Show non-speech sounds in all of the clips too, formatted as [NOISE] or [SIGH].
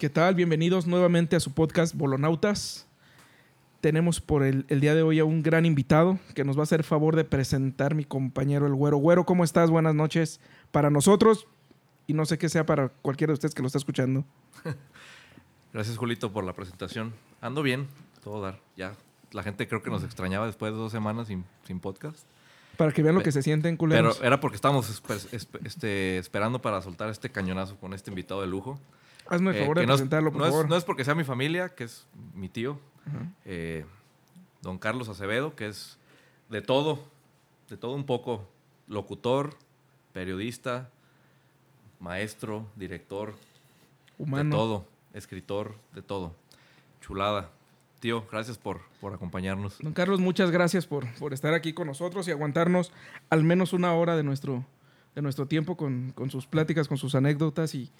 ¿Qué tal? Bienvenidos nuevamente a su podcast Bolonautas. Tenemos por el, el, día de hoy a un gran invitado que nos va a hacer favor de presentar mi compañero el Güero. Güero, ¿cómo estás? Buenas noches para nosotros y no sé qué sea para cualquiera de ustedes que lo está escuchando. [LAUGHS] Gracias, Julito, por la presentación. Ando bien, todo dar. Ya, la gente creo que nos extrañaba después de dos semanas sin, sin podcast. Para que vean lo que se sienten, culeros. Pero era porque estábamos este, esperando para soltar este cañonazo con este invitado de lujo. Hazme el favor de no presentarlo, por no favor. Es, no es porque sea mi familia, que es mi tío, eh, don Carlos Acevedo, que es de todo, de todo un poco, locutor, periodista, maestro, director, Humano. de todo, escritor, de todo. Chulada. Tío, gracias por, por acompañarnos. Don Carlos, muchas gracias por, por estar aquí con nosotros y aguantarnos al menos una hora de nuestro, de nuestro tiempo con, con sus pláticas, con sus anécdotas y,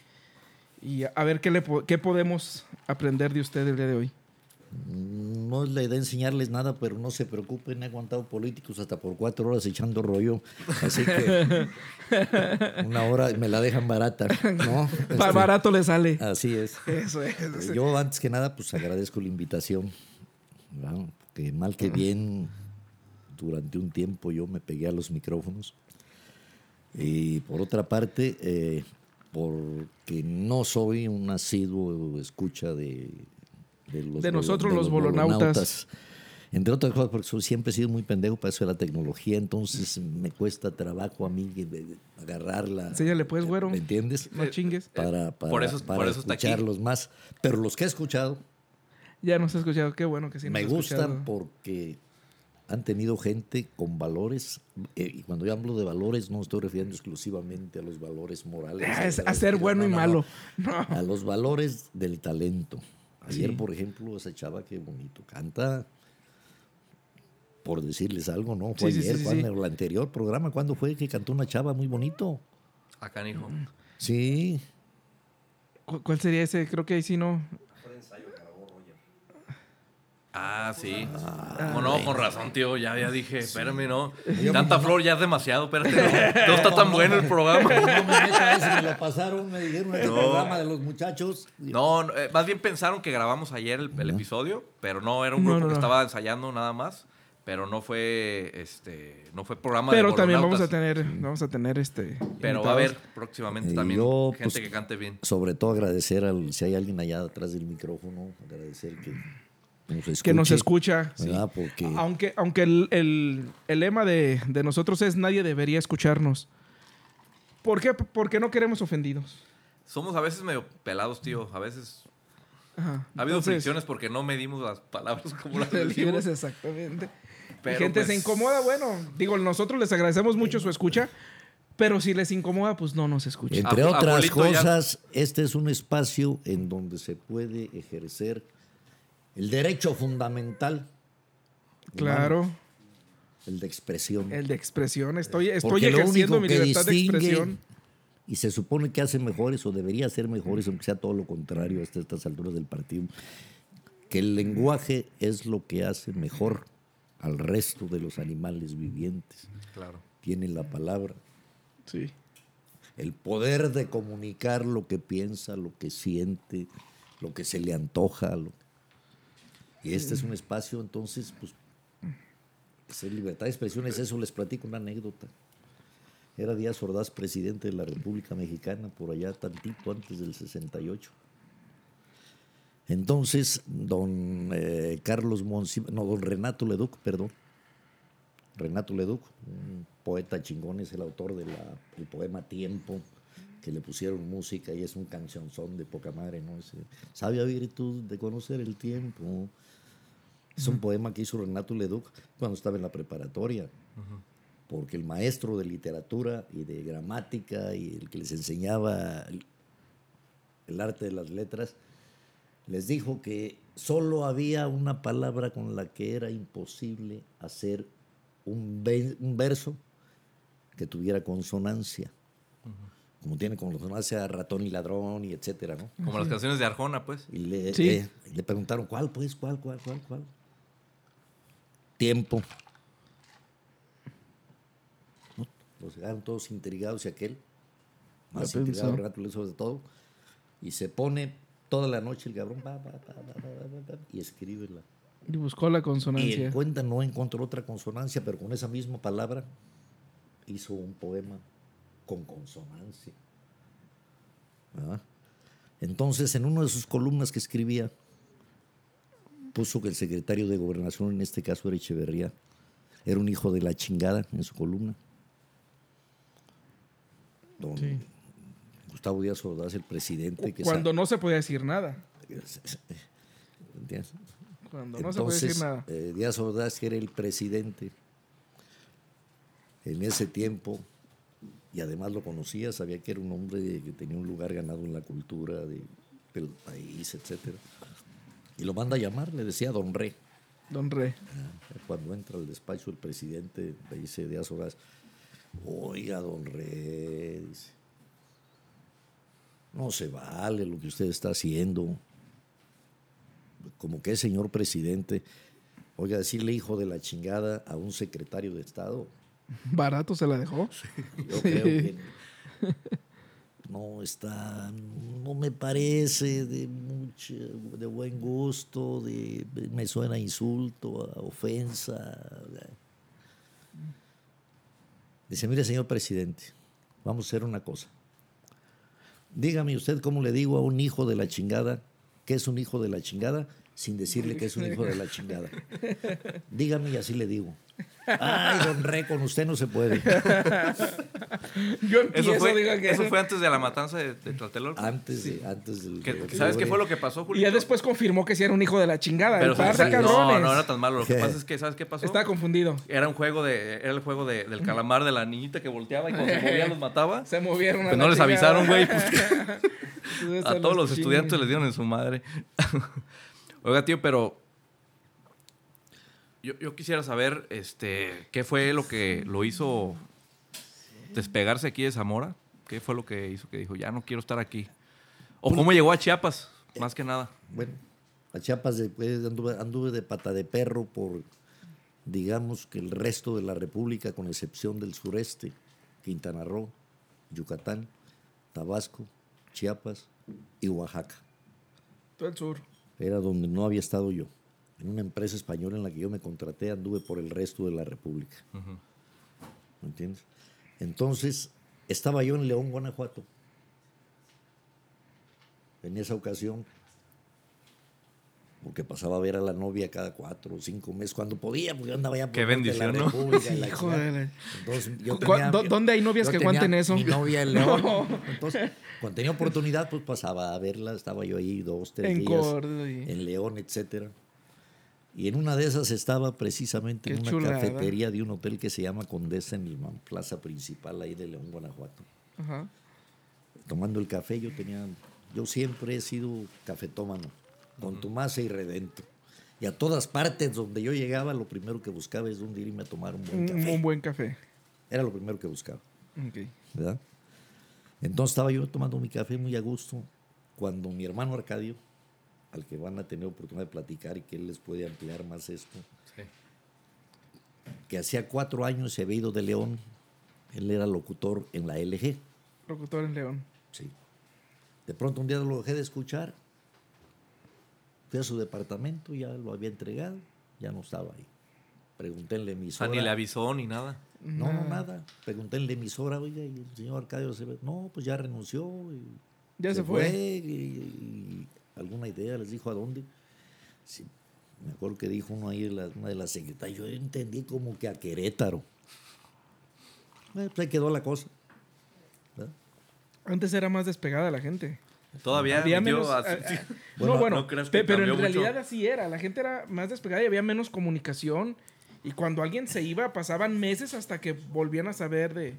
y a ver qué, le, qué podemos aprender de usted el día de hoy. No es la idea enseñarles nada, pero no se preocupen, he aguantado políticos hasta por cuatro horas echando rollo. Así que [LAUGHS] una hora me la dejan barata, ¿no? [LAUGHS] Este, Barato le sale. Así es. Eso es. Eso Yo antes que nada, pues agradezco la invitación. Que mal que bien, durante un tiempo yo me pegué a los micrófonos. Y por otra parte, eh, porque no soy un asiduo escucha de de, los, de nosotros de los, los bolonautas. bolonautas. Entre otras cosas, porque siempre he sido muy pendejo para eso de la tecnología, entonces me cuesta trabajo a mí agarrarla. Enséñale pues, güero. ¿Me entiendes? No chingues. Para, para, por eso, para por eso escucharlos más. Pero los que he escuchado. Ya nos he escuchado, qué bueno que sí. Me gustan escuchado. porque han tenido gente con valores, eh, y cuando yo hablo de valores no estoy refiriendo exclusivamente a los valores morales. Es a ser bueno no, y malo. No. A los valores del talento. Ayer, sí. por ejemplo, esa chava que bonito canta. Por decirles algo, ¿no? Fue sí, ayer, sí, sí, el anterior programa, ¿cuándo fue que cantó una chava muy bonito? Acá, hijo. Sí. ¿Cuál sería ese? Creo que ahí sí no. Ah, sí. Ah, no, no, con razón, tío. Ya, ya dije, espérame, no. Tanta flor ya es demasiado, espérate. No, no está tan bueno el programa. No me meto ese, [LAUGHS] me lo pasaron, me dijeron el programa de los muchachos. No, eh, más bien pensaron que grabamos ayer el, el episodio, pero no, era un grupo que estaba ensayando nada más. Pero no fue este no fue programa pero de también vamos a tener vamos a tener este pero invitados. va a haber próximamente también yo, gente pues, que cante bien sobre todo agradecer al si hay alguien allá atrás del micrófono agradecer que nos escuche, que nos escucha. Sí. Porque... Aunque, aunque el, el, el lema de, de, nosotros es nadie debería escucharnos. ¿Por qué? Porque no queremos ofendidos. Somos a veces medio pelados, tío. A veces. Ajá. Ha habido Entonces, fricciones porque no medimos las palabras como las [LAUGHS] decimos. Exactamente. Pero, gente pues... se incomoda, bueno. Digo, nosotros les agradecemos mucho su escucha. Pero si les incomoda, pues no nos escuchen. Entre otras Abuelito cosas, ya... este es un espacio en donde se puede ejercer el derecho fundamental. Claro. Humano, el de expresión. El de expresión. Estoy, estoy ejerciendo mi libertad de expresión. Y se supone que hace mejores o debería ser mejores, aunque sea todo lo contrario hasta estas alturas del partido. Que el lenguaje es lo que hace mejor al resto de los animales vivientes. Claro. Tiene la palabra. Sí. El poder de comunicar lo que piensa, lo que siente, lo que se le antoja, lo y este es un espacio, entonces, pues, es libertad de expresión es eso. Les platico una anécdota. Era Díaz Ordaz presidente de la República Mexicana, por allá tantito antes del 68. Entonces, don eh, Carlos Monsi, no, don Renato Leduc, perdón. Renato Leduc, un poeta chingón, es el autor del de poema Tiempo, que le pusieron música y es un cancionzón de poca madre, ¿no? Es, Sabia virtud de conocer el tiempo. Es un poema que hizo Renato Leduc cuando estaba en la preparatoria. Uh -huh. Porque el maestro de literatura y de gramática y el que les enseñaba el, el arte de las letras les dijo que solo había una palabra con la que era imposible hacer un, ve un verso que tuviera consonancia. Uh -huh como tiene consonancia ratón y ladrón y etcétera, ¿no? Como las canciones de Arjona, pues. Y le, Sí. eh, y le preguntaron, ¿cuál, pues? ¿Cuál, cuál, cuál, cuál? Tiempo. ¿No? Los quedaron todos intrigados y aquel, más Ya intrigado, Leduc sobre todo, y se pone toda la noche el cabrón va, va, va, va, va, va, va, y escribe la. Y buscó la Y consonancia. en cuenta no encontró otra consonancia, pero con esa misma palabra hizo un poema con consonancia. ¿verdad? Entonces, en una de sus columnas que escribía, puso que el secretario de gobernación, en este caso era Echeverría, era un hijo de la chingada en su columna. Don Sí. Gustavo Díaz Ordaz, el presidente que Cuando no se podía decir nada. Cuando no se podía decir Entonces, nada. eh, Díaz Ordaz, que era el presidente en ese tiempo, y además lo conocía, sabía que era un hombre que tenía un lugar ganado en la cultura de- del país, etcétera. Y lo manda a llamar, le decía Don Re. Don Re. Cuando entra al despacho el presidente, le dice Díaz Ordaz, oiga, Don Re, dice, no se vale lo que usted está haciendo. Como que señor presidente, oiga, decirle hijo de la chingada a un secretario de Estado. Barato se la dejó. [LAUGHS] Yo creo que no está, no me parece de de buen gusto, me suena a insulto, a ofensa. Dice, mire, señor presidente, vamos a hacer una cosa. Dígame usted cómo le digo a un hijo de la chingada que es un hijo de la chingada sin decirle que es un hijo de la chingada. Dígame y así le digo. Ay, don Re, con usted no se puede. Yo empiezo, Eso fue, diga que- eso fue antes de la matanza de, de Tlatelolco. Antes, de, antes del. Que- del- ¿Sabes qué fue lo que pasó, Y Julio? ya después confirmó que sí era un hijo de la chingada. Pero par de sí, cabrones. no, no era tan malo. Lo que pasa es que, ¿sabes qué pasó? Estaba confundido. Era un juego de, era el juego de- del calamar de la niñita que volteaba y cuando se movía los mataba. [LAUGHS] Se movieron. a Pues la no les chingada. avisaron, güey. Pues, [LAUGHS] a todos los chinguen. estudiantes les dieron en su madre. [LAUGHS] Oiga, tío, pero yo, yo quisiera saber, este, qué fue lo que lo hizo despegarse aquí de Zamora. ¿Qué fue lo que hizo que dijo, ya no quiero estar aquí? O cómo llegó a Chiapas, más que nada. Bueno, a Chiapas después anduve, anduve de pata de perro por, digamos que el resto de la República, con excepción del sureste, Quintana Roo, Yucatán, Tabasco, Chiapas y Oaxaca. Todo el sur. Era donde no había estado yo. En una empresa española en la que yo me contraté, anduve por el resto de la República. ¿Me entiendes? Entonces, estaba yo en León, Guanajuato. En esa ocasión, porque pasaba a ver a la novia cada cuatro o cinco meses, cuando podía, porque yo andaba ya por Qué la bendición, ¿no? República y la Hijo chingada. de la- Entonces, yo ¿Cu- tenía- dó- dónde hay novias yo que aguanten eso? Mi novia en León. No. [LAUGHS] Entonces, cuando tenía oportunidad, pues pasaba a verla. Estaba yo ahí dos, tres En días. Córdoba y- En León, etcétera. Y en una de esas estaba precisamente Qué en una chulada. cafetería de un hotel que se llama Condesa en la plaza principal ahí de León, Guanajuato. Ajá. Tomando el café, yo tenía, yo siempre he sido cafetómano, contumace y redento. Y a todas partes donde yo llegaba, lo primero que buscaba es dónde irme a tomar un buen café. un buen café. Era lo primero que buscaba. Ok. ¿verdad? Entonces estaba yo tomando mi café muy a gusto cuando mi hermano Arcadio, al que van a tener oportunidad de platicar y que él les puede ampliar más esto, que hacía cuatro años se había ido de León, él era locutor en la LG, Locutor en León. sí. De pronto un día lo dejé de escuchar, fui a su departamento, ya lo había entregado, ya no estaba ahí. Pregunté en la O sea, emisora. ni le avisó ni nada. No, no, nada. Pregunté en la emisora, oiga, y el señor Arcadio se ve. No, pues ya renunció. y Ya se fue. y, y alguna idea les dijo a dónde. Sí, me acuerdo que dijo uno ahí, la- una de las secretarias, yo entendí como que a Querétaro. Eh, pues ahí quedó la cosa. ¿verdad? Antes era más despegada la gente. Todavía Había menos. así- ah, ah, Bueno, no, bueno, no creas que pero en cambió mucho. realidad así era. La gente era más despegada y había menos comunicación. Y cuando alguien se iba, pasaban meses hasta que volvían a saber de,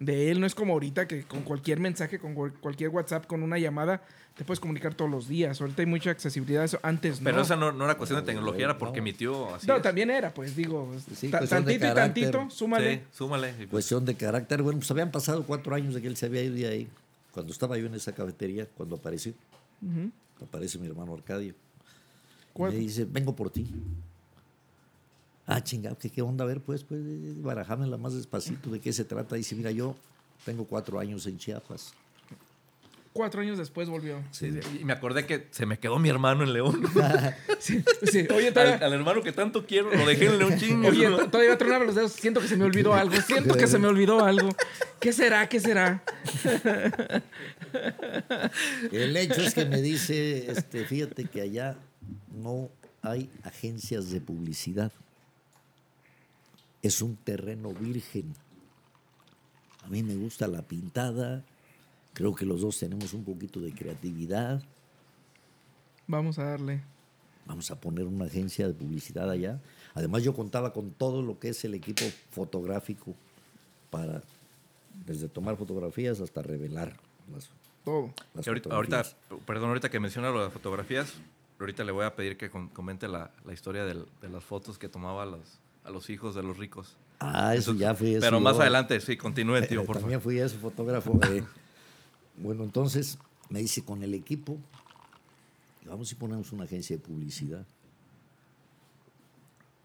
de él. No es como ahorita que con cualquier mensaje, con cual- cualquier WhatsApp, con una llamada, te puedes comunicar todos los días. Ahorita hay mucha accesibilidad a eso. Antes Pero no. esa no, no era cuestión de No, tecnología, era porque no. mi tío así No, es. también era, pues digo, Sí, tantito y tantito, súmale. Sí, súmale. Pues, Cuestión de carácter. Bueno, pues habían pasado cuatro años de que él se había ido de ahí. Cuando estaba yo en esa cafetería, cuando apareció, aparece mi hermano Arcadio. Y ¿Cuál? me dice, vengo por ti. Ah, chingado, ¿qué, qué onda? A ver, pues, pues, barajámela más despacito, ¿de qué se trata? Dice, mira, yo tengo cuatro años en Chiapas. cuatro años después volvió. Sí, sí. Y me acordé que se me quedó mi hermano en León. [LAUGHS] Sí, sí. Oye, al, todavía, al hermano que tanto quiero, lo dejé en León chingo. oye, to- todavía tronaba los dedos. Siento que se me olvidó algo. Siento que se me olvidó algo. ¿Qué será? ¿Qué será? El hecho es que me dice, este, fíjate que allá no hay agencias de publicidad. Es un terreno virgen. A mí me gusta la pintada. Creo que los dos tenemos un poquito de creatividad. Vamos a darle. Vamos a poner una agencia de publicidad allá. Además yo contaba con todo lo que es el equipo fotográfico para desde tomar fotografías hasta revelar las, Todo. las ahorita, perdón, ahorita que menciona lo de fotografías, ahorita le voy a pedir que com- comente la, la historia del- de las fotos que tomaba los, a los hijos de los ricos. Ah, eso ya fui eso. Pero más adelante, sí, continúe, tío, Eh, por favor. También fui ese fotógrafo. eh. bueno, entonces me dice con el equipo, vamos y ponemos una agencia de publicidad.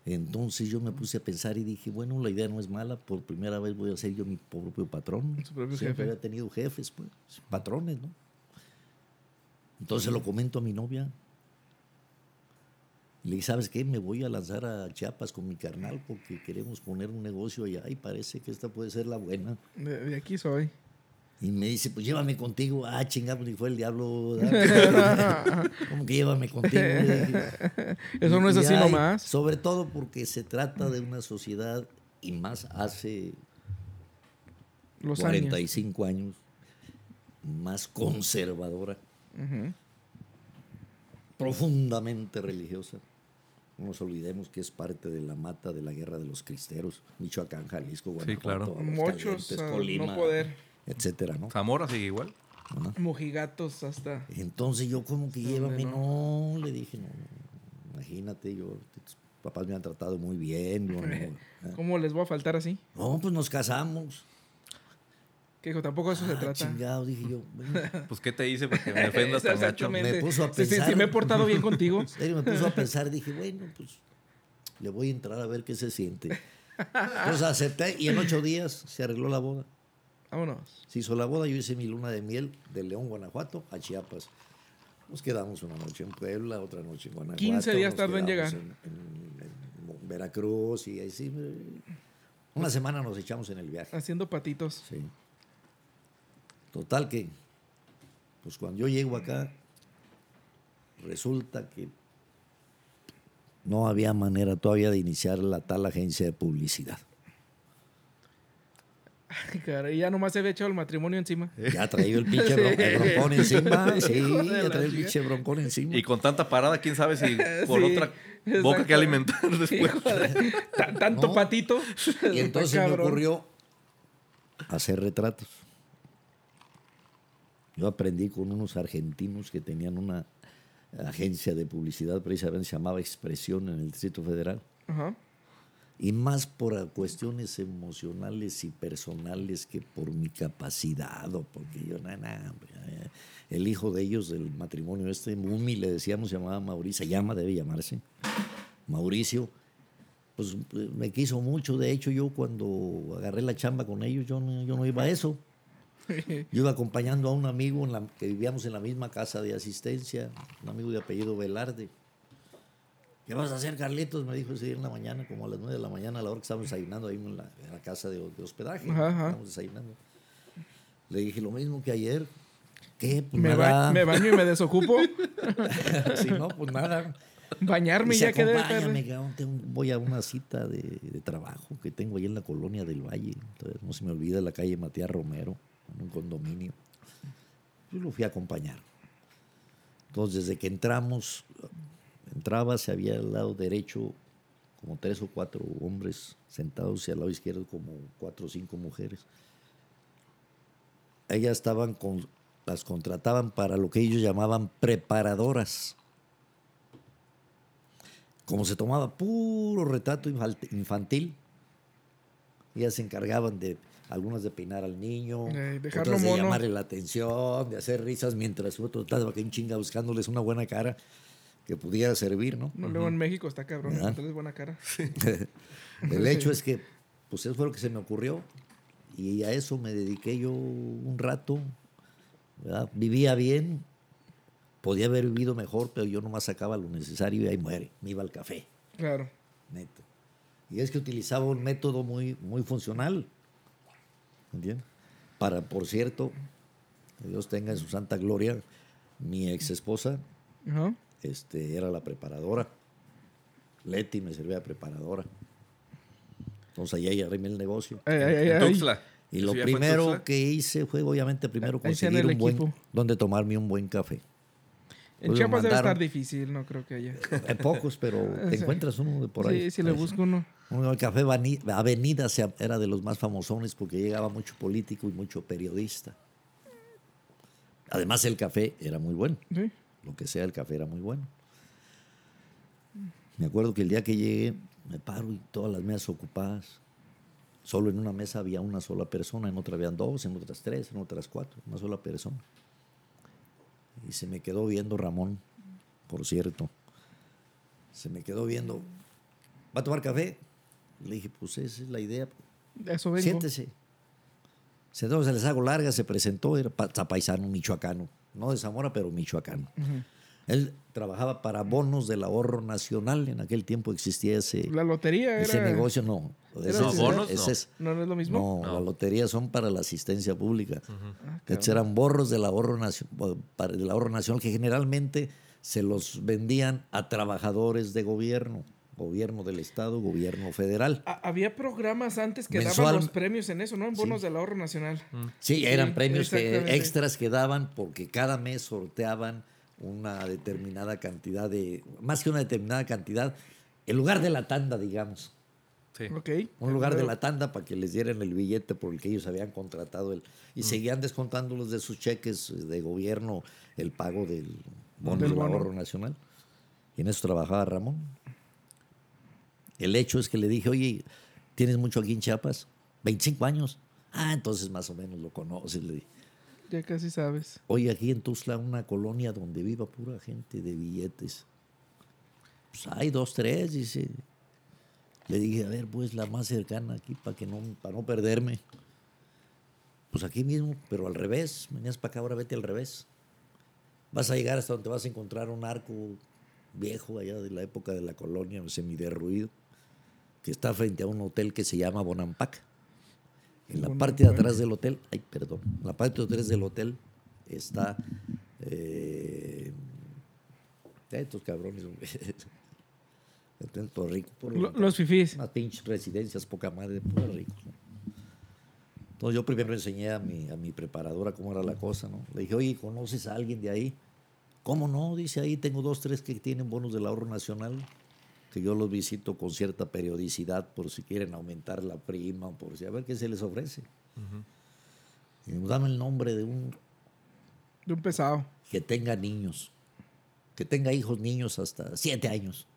Entonces yo me puse a pensar y dije, bueno, la idea no es mala, por primera vez voy a ser yo mi propio patrón. Su propio Siempre jefe. había tenido jefes, pues, patrones, ¿no? Entonces lo comento a mi novia. Le dije, ¿sabes qué? Me voy a lanzar a Chiapas con mi carnal porque queremos poner un negocio allá y parece que esta puede ser la buena. De, de aquí soy. Y me dice, pues llévame contigo. Ah, chingada, pues ni fue el diablo. [LAUGHS] ¿Cómo que llévame contigo? [LAUGHS] Eso no es Y, así nomás. Sobre todo porque se trata de una sociedad, y más hace Los años. 45 años, más conservadora, profundamente religiosa. No nos olvidemos que es parte de la mata de la guerra de los cristeros, Michoacán, Jalisco, Guanajuato, claro. Aguascalientes, Muchos a Colima, no poder. etcétera, ¿no? Zamora sigue igual. Mojigatos hasta. Entonces yo como que ¿Dónde llévame, no? no, le dije, no, no, imagínate, yo, tus papás me han tratado muy bien, yo no, [LAUGHS] ¿eh? ¿Cómo les voy a faltar así? No, pues nos casamos. Que dijo, tampoco de eso se Ah, trata. chingado, dije yo. [LAUGHS] bueno, Pues, ¿qué te hice para que me defendas tan gacho? Me puso a Sí, sí, sí, pensar. me he portado bien contigo. [LAUGHS] en serio, me puso a [LAUGHS] pensar, dije, bueno, pues le voy a entrar a ver qué se siente. Entonces acepté y en ocho días se arregló la boda. Vámonos. Se hizo la boda, yo hice mi luna de miel de León, Guanajuato, a Chiapas. Nos quedamos una noche en Puebla, otra noche en Guanajuato. 15 días tardó en llegar. En, en- en Veracruz y así. Una semana nos echamos en el viaje. Haciendo patitos. Sí. Total que, pues cuando yo llego acá, resulta que no había manera todavía de iniciar la tal agencia de publicidad. Ay, caray, ya nomás se había echado el matrimonio encima. Ya traía el [LAUGHS] pinche bron- el broncón encima. Sí, ya traía el pinche broncón encima. Y con tanta parada, quién sabe si [LAUGHS] por Sí, otra boca que alimentar [LAUGHS] después. Tanto No. patito. Y entonces me ocurrió hacer retratos. Yo aprendí con unos argentinos que tenían una agencia de publicidad, precisamente se llamaba Expresión en el Distrito Federal. Y más por cuestiones emocionales y personales que por mi capacidad o porque yo, nada, nah, el hijo de ellos del matrimonio este, Mumi, le decíamos, se llamaba Mauricio, se llama, debe llamarse, Mauricio, pues eh, me quiso mucho, de hecho yo cuando agarré la chamba con ellos, yo no, yo no iba a eso. [LAUGHS] Yo iba acompañando a un amigo en la, que vivíamos en la misma casa de asistencia, un amigo de apellido Velarde. ¿Qué vas a hacer, Carlitos? Me dijo ese día en la mañana, como a las 9 de la mañana, a la hora que estábamos desayunando ahí en la, en la casa de, de hospedaje. Ajá, ajá. Estábamos desayunando. Le dije lo mismo que ayer. ¿Qué? Pues Me, nada. ba- me baño y me desocupo. [LAUGHS] si no, pues nada. Bañarme Dice, ya quedé. voy a una cita de, de trabajo que tengo ahí en la colonia del Valle. Entonces, no se me olvida la calle Matías Romero, en un condominio. Yo lo fui a acompañar. Entonces, desde que entramos, entraba, se había al lado derecho como tres o cuatro hombres sentados y al lado izquierdo como cuatro o cinco mujeres. Ellas estaban con, las contrataban para lo que ellos llamaban preparadoras como se tomaba puro retrato infantil, ellas se encargaban de algunas de peinar al niño, Eh, de mono. llamarle la atención, de hacer risas mientras otro estaba que en chinga buscándoles una buena cara que pudiera servir, ¿no? No, luego en México está cabrón. Entonces buena cara. [LAUGHS] El hecho es que, pues eso fue lo que se me ocurrió y a eso me dediqué yo un rato. ¿verdad? Vivía bien, podía haber vivido mejor, pero yo nomás sacaba lo necesario y ahí muere. Me iba al café, Claro. neto. Y es que utilizaba un método muy, muy funcional. ¿Entiendes? Para, por cierto, que Dios tenga en su santa gloria, mi ex esposa este, era la preparadora. Leti me servía de preparadora. Entonces ahí arrimé el negocio. Ay, ay, ay, En ay. Tuxtla. Y ¿Eso lo primero que hice fue, obviamente, primero conseguir un buen, donde tomarme un buen café. En Chiapas debe estar difícil, no creo que haya. [LAUGHS] Hay pocos, pero [LAUGHS] te encuentras uno de por ahí. Sí, si le busco uno. Uno, el café Avenida era de los más famosones porque llegaba mucho político y mucho periodista. Además, el café era muy bueno. Sí. Lo que sea, el café era muy bueno. Me acuerdo que el día que llegué, me paro y todas las mesas ocupadas. Solo en una mesa había una sola persona, en otra habían dos, en otras tres, en otras cuatro, una sola persona. Y se me quedó viendo Ramón, por cierto. Se me quedó viendo. ¿Va a tomar café? Le dije, pues esa es la idea. Eso vengo. Siéntese. Se, se les hago larga, se presentó, era pa- paisano, michoacano. No de Zamora, pero michoacano. Él trabajaba para bonos del ahorro nacional. En aquel tiempo existía ese, La lotería ese era. negocio. No, ese No, es- bonos ese no. es- ¿No, no es lo mismo? no, la lotería son para la asistencia pública. Ah, cabrón. eran borros del ahorro, para- del ahorro nacional que generalmente se los vendían a trabajadores de gobierno, gobierno del Estado, gobierno federal. Ah, Había programas antes que Mensual- daban los premios en eso, ¿no? En bonos del ahorro nacional. Sí, eran Sí, premios que- extras que daban porque cada mes sorteaban una determinada cantidad de, más que una determinada cantidad, en lugar de la tanda, digamos, Sí. Ok. un lugar de la tanda para que les dieran el billete por el que ellos habían contratado el, y Mm. seguían descontándolos de sus cheques de gobierno el pago del bono Del del ahorro nacional. Y en eso trabajaba Ramón. El hecho es que le dije, oye, ¿tienes mucho aquí en Chiapas? 25 años. Ah, entonces más o menos lo conoces. Le dije. Ya casi sabes. Oye, aquí en Tuzla, una colonia donde viva pura gente de billetes. Pues hay dos, tres, dice. Le dije, a ver, pues la más cercana aquí para que no, para no perderme. Pues aquí mismo, pero al revés. Venías para acá, ahora vete al revés. Vas a llegar hasta donde vas a encontrar un arco viejo allá de la época de la colonia, semiderruido, que está frente a un hotel que se llama Bonampak. En la parte de atrás del hotel, ay, perdón, en la parte de atrás del hotel está. Eh, estos cabrones, todos ricos. por Lo- los fifís. Unas pinches residencias, poca madre, pura ricos. ¿no? Entonces yo primero enseñé a mi, a mi preparadora cómo era la cosa, ¿no? Le dije, oye, ¿conoces a alguien de ahí? ¿Cómo no? Dice ahí, tengo dos, tres que tienen bonos del ahorro nacional, que yo los visito con cierta periodicidad por si quieren aumentar la prima por si a ver qué se les ofrece. Y dame el nombre de un De un pesado. que tenga niños, que tenga hijos niños hasta siete años.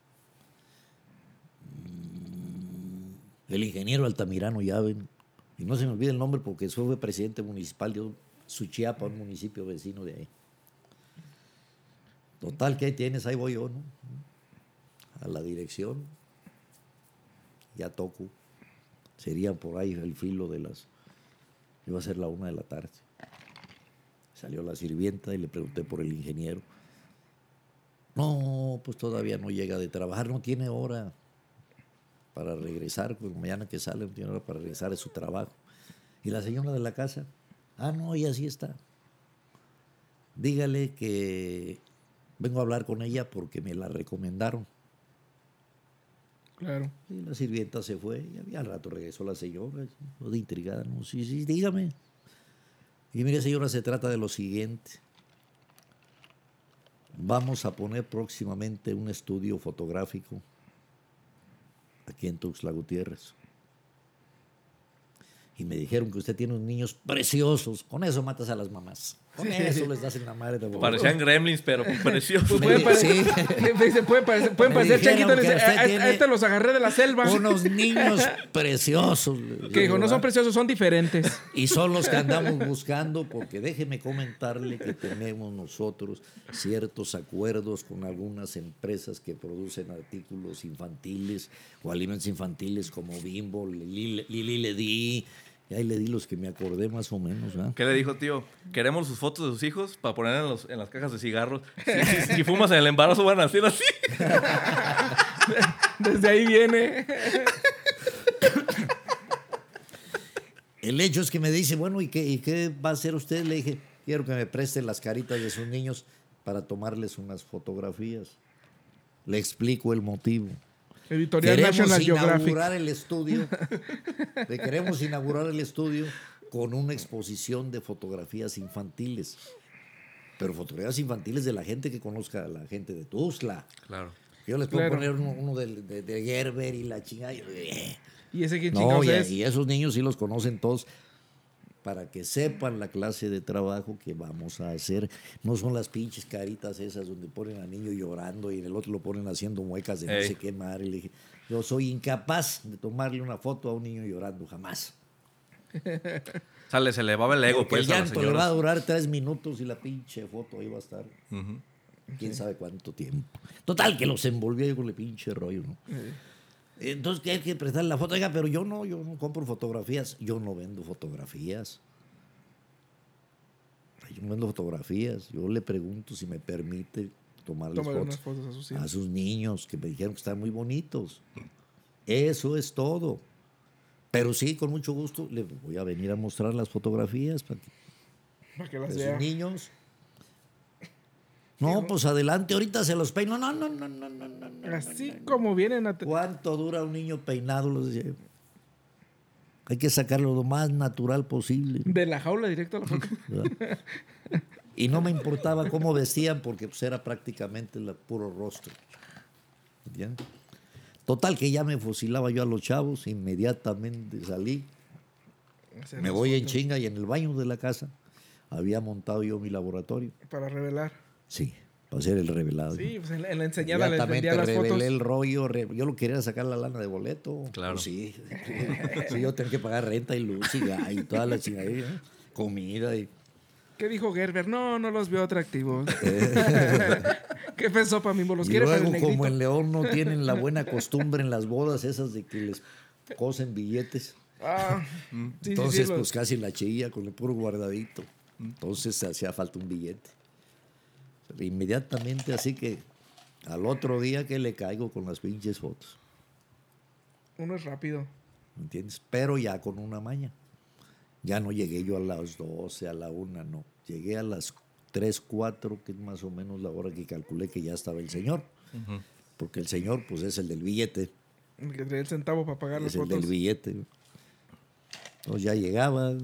Mm, El ingeniero Altamirano Llaven, y no se me olvide el nombre porque fue presidente municipal de Suchiapa, un municipio vecino de ahí. Total, que ahí tienes? Ahí voy yo, ¿no? A la dirección. Ya toco. Sería por ahí el filo de las... Iba a ser la una de la tarde. Salió la sirvienta y le pregunté por el ingeniero. No, pues todavía no llega de trabajar, no tiene hora para regresar, pues mañana que sale no tiene hora para regresar a su trabajo. Y la señora de la casa, ah, no, ella sí está. Dígale que vengo a hablar con ella porque me la recomendaron. Claro. Y la sirvienta se fue y al rato regresó la señora, toda intrigada, no, sí, sí, dígame. Y mire, señora, se trata de lo siguiente. Vamos a poner próximamente un estudio fotográfico aquí en Tuxtla Gutiérrez. Y me dijeron que usted tiene unos niños preciosos. Con eso matas a las mamás. Con eso les das en la madre de Parecían gremlins, pero [LAUGHS] preciosos. Pues pueden parecer, sí. [LAUGHS] dice, pueden parecer, pueden Me parecer dijeron changuitos. que dice, usted "A- a- a tiene este los agarré de la selva. Unos niños [LAUGHS] preciosos. que dijo, no son preciosos, son diferentes. Y son los que andamos buscando, porque déjeme comentarle que tenemos nosotros ciertos acuerdos con algunas empresas que producen artículos infantiles o alimentos infantiles como Bimbo, Lili Lili Ledi, Y ahí le di los que me acordé más o menos. ¿verdad? ¿Qué le dijo, tío? Queremos sus fotos de sus hijos para poner en, los- en las cajas de cigarros. Si, si- si fumas en el embarazo van a hacer así. [LAUGHS] Desde ahí viene. El hecho es que me dice, bueno, ¿y qué, ¿y qué va a hacer usted? Le dije, quiero que me preste las caritas de sus niños para tomarles unas fotografías. Le explico el motivo. Editorial queremos National Geographic. inaugurar el estudio. le queremos inaugurar el estudio con una exposición de fotografías infantiles. Pero fotografías infantiles de la gente que conozca a la gente de Tuzla. Claro. Yo les puedo Claro. poner uno, uno de, de- de Gerber y la chingada. y- eh. ¿Y ese quién No, y esos niños sí los conocen todos para que sepan la clase de trabajo que vamos a hacer. No son las pinches caritas esas donde ponen al niño llorando y en el otro lo ponen haciendo muecas de no sé qué madre. Le dije, yo soy incapaz de tomarle una foto a un niño llorando, jamás. [LAUGHS] Sale, se le va el ego, pues, el a llanto le va a durar tres minutos y la pinche foto ahí va a estar. Quién sabe cuánto tiempo. Total, que los envolvía yo con el pinche rollo, ¿no? Eh, Entonces que hay que prestarle la foto. Oiga, pero yo no, yo no compro fotografías. Yo no vendo fotografías. Yo no vendo fotografías. Yo le pregunto si me permite tomarles Tómale fotos fotos a sus a hijos. sus niños que me dijeron que están muy bonitos. Eso es todo. Pero sí, con mucho gusto, le voy a venir a mostrar las fotografías para que Para que de las sus niños. No, pues adelante, ahorita se los peino. No, no, no, no, no, no. Así no, no. como vienen a... ¿Cuánto dura un niño peinado? Los. Hay que sacarlo lo más natural posible. De la jaula directo a la. [LAUGHS] Y no me importaba cómo vestían porque pues, era prácticamente el puro rostro. ¿Entiendes? Total que ya me fusilaba yo a los chavos, inmediatamente salí, me voy en chinga y en el baño de la casa había montado yo mi laboratorio. Para revelar. Sí, para hacer el revelado. Sí, pues en la, en la enseñada les vendía las revelé fotos. el rollo. re- yo lo quería sacar la lana de boleto. Claro. Pues sí. [LAUGHS] sí, yo tenía que pagar renta y luz y, toda la chingadera. ¿no? Comida y. ¿Qué dijo Gerber? No, no los veo atractivos. [LAUGHS] [LAUGHS] ¿Qué pensó para mí? ¿Los y quiere para el luego, como en León no tienen la buena costumbre en las bodas esas de que les cosen billetes. Ah, sí, sí, Entonces, sí, los- pues casi la chilla con el puro guardadito. Entonces hacía falta un billete. Inmediatamente, así que al otro día que le caigo con las pinches fotos. uno es rápido. ¿me entiendes? Pero ya con una maña. Ya no llegué yo a las 12, a la 1, no. Llegué a las 3, 4, que es más o menos la hora que calculé que ya estaba el señor. Porque el señor, pues es el del billete. El que el centavo para pagar las Es el fotos. del billete. Entonces ya llegaba,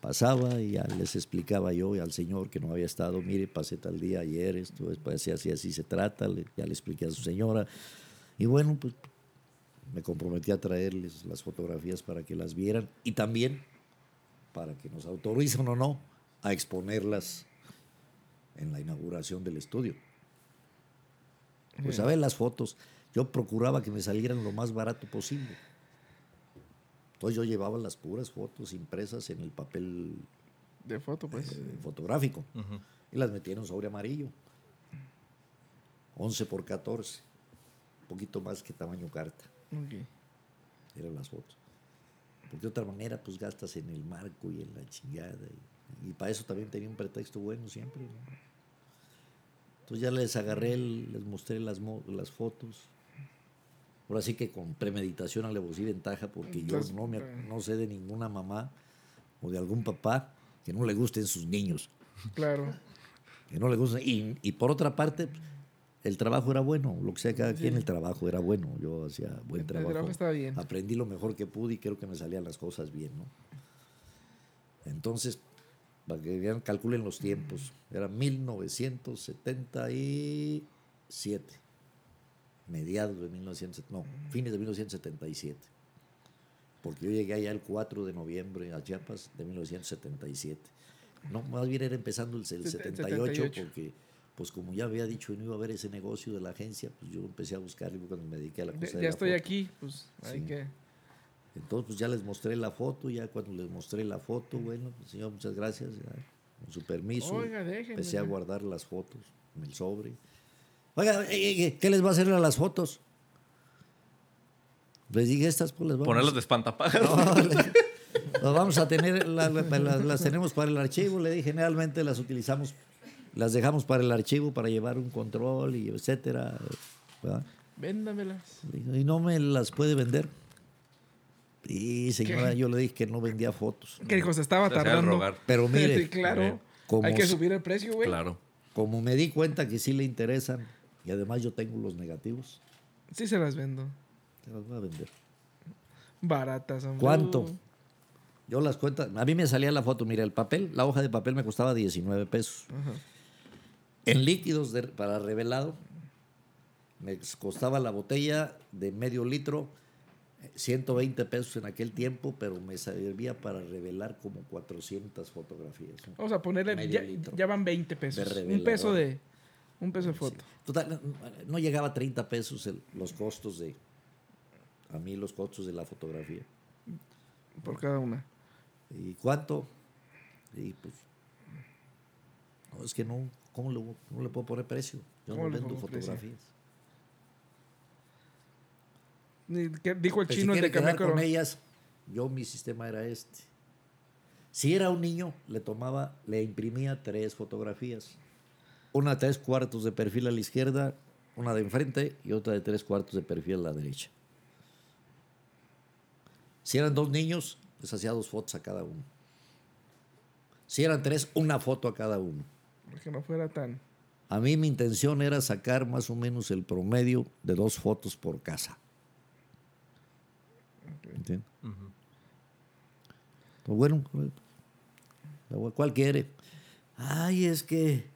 pasaba y ya les explicaba yo al señor que no había estado, mire, pasé tal día ayer, esto, después así, así, así se trata, le- ya le expliqué a su señora. Y bueno, pues me comprometí a traerles las fotografías para que las vieran y también para que nos autoricen o no a exponerlas en la inauguración del estudio. Pues a ver las fotos. Yo procuraba que me salieran lo más barato posible. Entonces yo llevaba las puras fotos impresas en el papel De foto, pues. eh, fotográfico y las metí en un sobre amarillo. 11 por 14. Un poquito más que tamaño carta. Ok. Eran las fotos. Porque de otra manera, pues gastas en el marco y en la chingada. Y, y para eso también tenía un pretexto bueno siempre. ¿no? Entonces ya les agarré, el- les mostré las, las fotos. Ahora sí que con premeditación alevosía y ventaja, porque yo no, me, no sé de ninguna mamá o de algún papá que no le gusten sus niños. Claro. Que no le gusten. Y, y por otra parte, el trabajo era bueno. Lo que sea cada quien, el trabajo era bueno. Yo hacía buen El trabajo. trabajo estaba bien. Aprendí lo mejor que pude y creo que me salían las cosas bien, ¿no? Entonces, para que vean, calculen los tiempos. Era 1977. Mediados de 1977. No, fines de 1977. Porque yo llegué allá el 4 de noviembre a Chiapas de 1977. No, más bien era empezando el, el Seten- 78, 78. porque, pues como ya había dicho, no iba a haber ese negocio de la agencia, pues yo empecé a buscar y cuando me dediqué a la Ya, cosa de ya la estoy foto. aquí, pues hay Sí. que. Entonces, pues ya les mostré la foto, ya cuando les mostré la foto, bueno, pues, señor, muchas gracias, ya, con su permiso. Oiga, déjenme, Empecé a ya. guardar las fotos en el sobre. Oiga, eh, eh, ¿qué les va a hacer a las fotos? Les dije, estas pues las vamos Ponerlos de espantapájaros. No, [LAUGHS] le- Las vamos a tener, la- la- la- las, tenemos para el archivo. Le dije, generalmente las utilizamos, las dejamos para el archivo para llevar un control y etcétera. ¿verdad? Véndamelas. Y no me las puede vender. Y señora, ¿Qué? yo le dije que no vendía fotos. Que dijo, se estaba Se tardando. rogar. Pero [LAUGHS] mire, Sí, claro. Como Hay que subir el precio, güey. Claro. como me di cuenta que sí le interesan, y además yo tengo los negativos, Sí se las vendo. se las voy a vender. Baratas, hombre. ¿Cuánto? Uh, Yo las cuentas, a mí me salía la foto, mira, el papel, la hoja de papel me costaba 19 pesos. Ajá. En líquidos de- para revelado, me costaba la botella de medio litro, eh, 120 pesos en aquel tiempo, pero me servía para revelar como 400 fotografías. Vamos a ponerle, ya, ya van 20 pesos. Un peso de, un peso de foto. Total, no- llegaba a 30 pesos el- los costos de, a mí los costos de la fotografía. Por cada una. ¿Y cuánto? Y pues, no, es que no, ¿cómo le, no le puedo poner precio? Yo ¿Cómo no vendo fotografías. Que Dijo el Pues, si chino quiere de quedar Cameco. con ellas, yo mi sistema era este. Si era un niño, le tomaba, le imprimía tres fotografías. Una de tres cuartos de perfil a la izquierda, una de enfrente y otra de tres cuartos de perfil a la derecha. Si eran dos niños, les hacía dos fotos a cada uno. Si eran tres, una foto a cada uno. Que no fuera tan. A mí mi intención era sacar más o menos el promedio de dos fotos por casa. ¿Entiendes? Pues bueno, ¿cuál quiere? Ay, es que.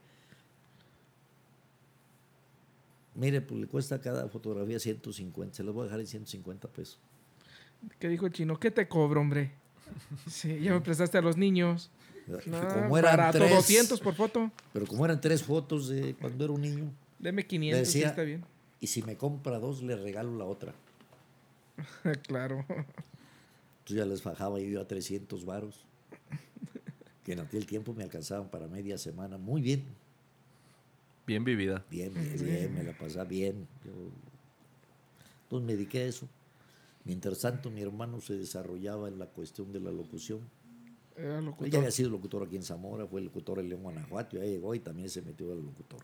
Mire, pues le cuesta cada fotografía 150. Se las voy a dejar en 150 pesos. ¿Qué dijo el chino? ¿Qué te cobro, hombre? Sí, ya me prestaste a los niños. No, como eran barato, tres, 200 por foto. Pero como eran tres fotos de cuando era un niño, Deme 500, sí decía- está bien. y si me compra dos, le regalo la otra. [LAUGHS] claro. Entonces ya les bajaba yo a 300 varos. Que en aquel tiempo me alcanzaban para media semana. Muy bien. Bien vivida. Bien, bien, bien, me la pasaba bien. Yo- entonces me dediqué a eso. Mientras tanto, mi hermano se desarrollaba en la cuestión de la locución. Era locutor. había sido locutor aquí en Zamora, fue locutor en León, Guanajuato, ya llegó y también se metió al locutor.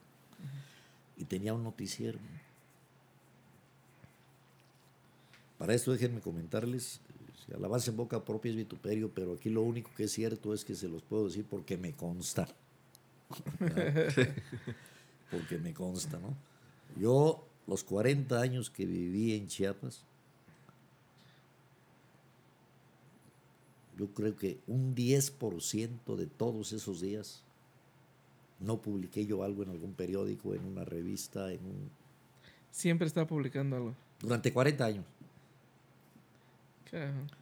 Y tenía un noticiero. Para esto déjenme comentarles, si alabanza en boca propia es vituperio, pero aquí lo único que es cierto es que se los puedo decir porque me consta. [LAUGHS] Porque me consta, ¿no? Yo, los 40 años que viví en Chiapas, yo creo que un 10% de todos esos días no publiqué yo algo en algún periódico, en una revista, en un... Siempre está publicando algo. Durante 40 años. Carajo.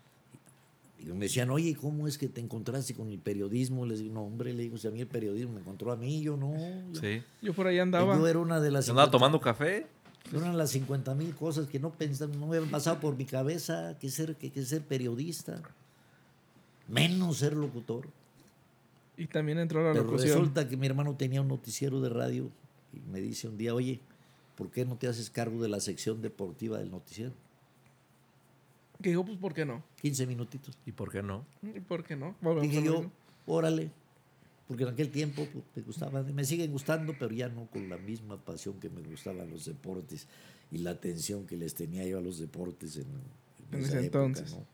Y me decían, oye, ¿cómo es que te encontraste con el periodismo? Les digo, no, hombre, le digo, si a mí el periodismo me encontró a mí, yo no. Yo, Sí. Yo por ahí andaba. yo era una de las... ¿Se andaba 50 tomando café? Eran las 50 mil cosas que no pensaba, no me habían pasado por mi cabeza que ser, que, que ser periodista, menos ser locutor. Y también entró la Pero locución. resulta que mi hermano tenía un noticiero de radio y me dice un día, oye, ¿por qué no te haces cargo de la sección deportiva del noticiero? Que dijo, pues, ¿por qué no? 15 minutitos. ¿Y por qué no? ¿Y por qué no? Volvemos Dije yo, mismo. órale, porque en aquel tiempo pues, me gustaban, me siguen gustando, pero ya no con la misma pasión que me gustaban los deportes y la atención que les tenía yo a los deportes en, En esa ese época, entonces. ¿no?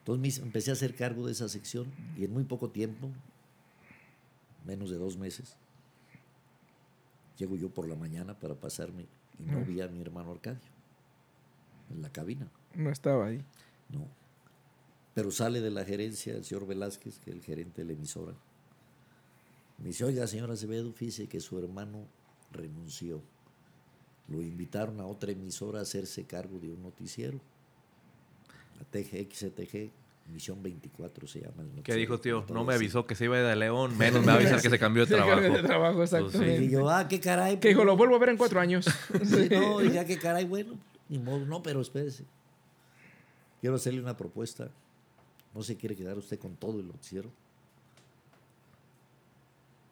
Entonces me empecé a hacer cargo de esa sección y en muy poco tiempo, menos de dos meses, llego yo por la mañana para pasarme y no vi a mi hermano Arcadio en la cabina. No estaba ahí. No. Pero sale de la gerencia el señor Velázquez, que es el gerente de la emisora. Me dice, oiga, señora Acevedo, fíjese que su hermano renunció. Lo invitaron a otra emisora a hacerse cargo de un noticiero. La TGXTG, Misión 24 se llama el noticiero. ¿Qué dijo, tío? No me avisó que se iba de León, [LAUGHS] menos me va a avisar que se cambió de [LAUGHS] Se cambió trabajo. de trabajo, Pues sí. exactamente. Y yo, ah, qué caray. Que dijo, pues, lo vuelvo a ver en cuatro años. [LAUGHS] Sí, no, ah, qué caray, bueno, ni modo, no, pero espérese. Quiero hacerle una propuesta. ¿No se quiere quedar usted con todo el noticiero?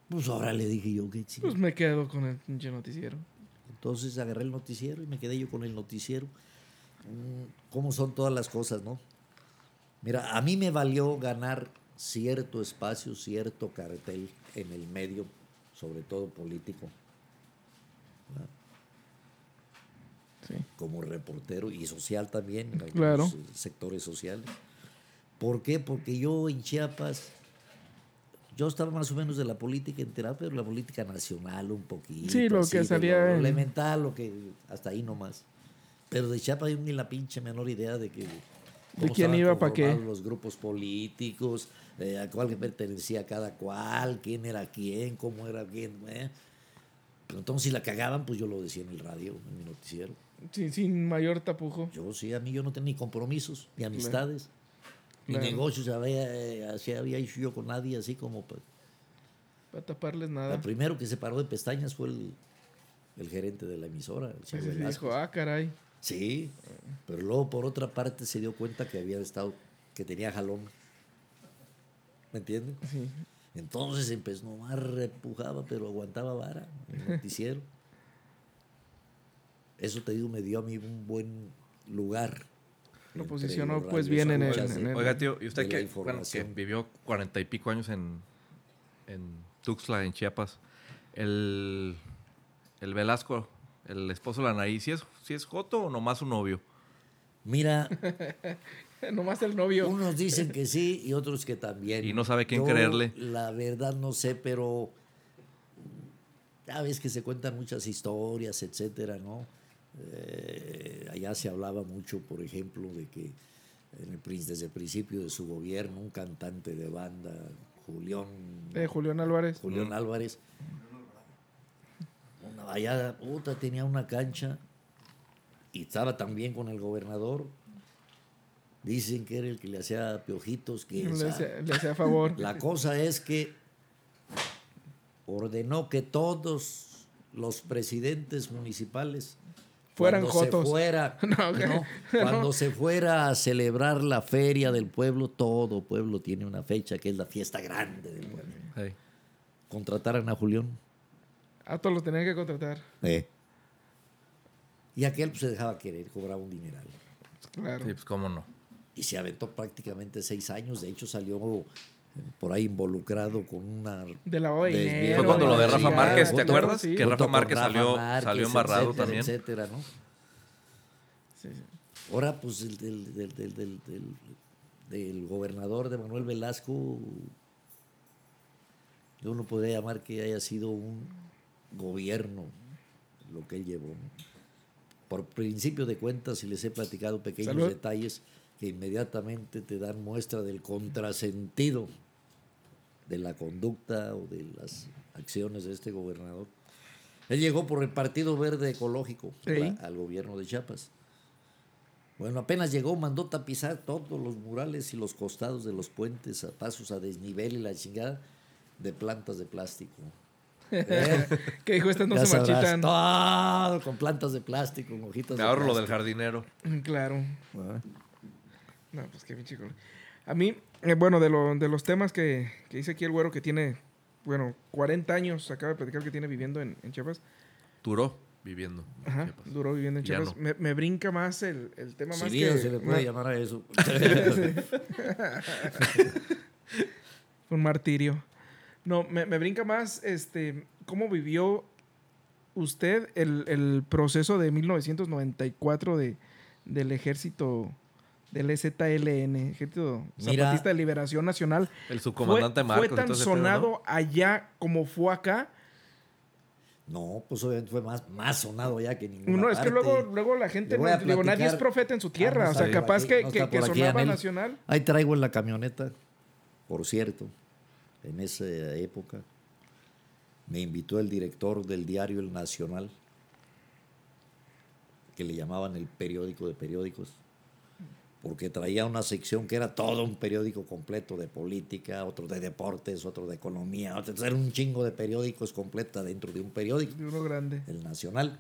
Pues ahora le dije yo, qué chido. Pues me quedo con el pinche noticiero. Entonces agarré el noticiero y me quedé yo con el noticiero. Mm, ¿Cómo son todas las cosas, no? Mira, a mí me valió ganar cierto espacio, cierto cartel en el medio, sobre todo político, ¿verdad? Sí. como reportero y social también, en algunos Claro. sectores sociales. ¿Por qué? Porque yo en Chiapas, yo estaba más o menos de la política enterada, pero la política nacional un poquito. Sí, lo así, que de salía lo en- elemental, lo que hasta ahí nomás. Pero de Chiapas yo ni la pinche menor idea de que cómo quién iba pa' qué. los grupos políticos, eh, a cuál pertenecía cada cual, quién era quién, cómo era quién. eh. Pero entonces si la cagaban, pues yo lo decía en el radio, en mi noticiero. Sí, sin mayor tapujo. Yo sí, a mí yo no tenía ni compromisos, ni amistades, ni Claro. negocios había, eh, así había hecho yo con nadie, así como... pues, Para taparles nada. el primero que se paró de pestañas fue el, el gerente de la emisora, el señor sí, dijo, ah, caray. Sí, pero luego por otra parte se dio cuenta que había estado, que tenía jalón. ¿Me entienden? Sí. Entonces empezó, nomás repujaba, pero aguantaba vara el noticiero. Eso te digo, me dio a mí un buen lugar. Lo posicionó, pues, bien en el- en el- Oiga, tío, ¿y usted que, bueno, que vivió cuarenta y pico años en, en Tuxtla, en Chiapas? El, el Velasco, el esposo de la nariz, ¿sí es, sí es Joto o nomás su novio? Mira, [LAUGHS] Nomás el novio. unos dicen que sí y otros que también. Y no sabe quién Yo, creerle. La verdad no sé, pero ya ves que se cuentan muchas historias, etcétera, ¿no? Eh, allá se hablaba mucho, por ejemplo, de que en el, desde el principio de su gobierno, un cantante de banda, Julián, Eh, Julián Álvarez. Julián Álvarez, una, allá, puta, tenía una cancha y estaba también con el gobernador. Dicen que era el que le hacía piojitos, que Le hacía, le hacía favor. [LAUGHS] la cosa es que ordenó que todos los presidentes municipales Fueran cuando jotos. Se fuera, [LAUGHS] No, ok. ¿no? Cuando se fuera a celebrar la feria del pueblo, todo pueblo tiene una fecha que es la fiesta grande del pueblo. Hey. Contrataran a Julián. A todos los tenían que contratar. Y aquel pues, se dejaba querer, cobraba un dineral. Claro. Sí, pues cómo no. Y se aventó prácticamente seis años. De hecho, salió eh, por ahí involucrado con una De dinero. Fue cuando lo de Rafa Márquez, ¿te acuerdas? sí. Que Rafa Márquez salió- salió embarrado etcétera, también. Etcétera, ¿no? Sí, sí. Ahora, pues, el del, del, del, del, del- del gobernador de Manuel Velasco, yo no podría llamar que haya sido un gobierno lo que él llevó. ¿no? Por principio de cuentas, y les he platicado pequeños Salud. detalles que inmediatamente te dan muestra del contrasentido de la conducta o de las acciones de este gobernador. Él llegó por el Partido Verde Ecológico Sí. la- al gobierno de Chiapas. Bueno, apenas llegó, mandó tapizar todos los murales y los costados de los puentes a pasos a desnivel y la chingada de plantas de plástico. [LAUGHS] ¿Eh? Que dijo, estas no Ya se marchitan. todo con plantas de plástico, con hojitas Me de ahorro lo del jardinero. Claro. Ah. No, pues qué pinche A mí, eh, bueno, de, lo- de los temas que, que dice aquí el güero que tiene, bueno, 40 años, acaba de platicar que tiene viviendo en, en Chiapas. Duró viviendo. en Ajá, Chiapas. duró viviendo en Chiapas. no. Me, me brinca más el, el tema Si más bien que... se le puede ma- llamar a eso. [LAUGHS] [LAUGHS] Un martirio. No, me, me brinca más este cómo vivió usted el, el proceso de 1994 de, del ejército del EZLN, Ejército Mira. Zapatista de Liberación Nacional. El Fue, subcomandante fue Marcos. y tan pedo, ¿no? sonado allá como fue acá. No, pues obviamente fue más, más sonado ya que ninguna Uno, es que luego, luego la gente, no, digo, nadie es profeta en su tierra. Ah, no o sea, capaz que, no que, aquí, sonaba Anel. nacional. Ahí traigo en la camioneta, por cierto, en esa época, me invitó el director del diario El Nacional, que le llamaban el periódico de periódicos, porque traía una sección que era todo un periódico completo de política, otro de deportes, otro de economía, otro, era un chingo de periódicos completa dentro de un periódico De uno grande. el Nacional,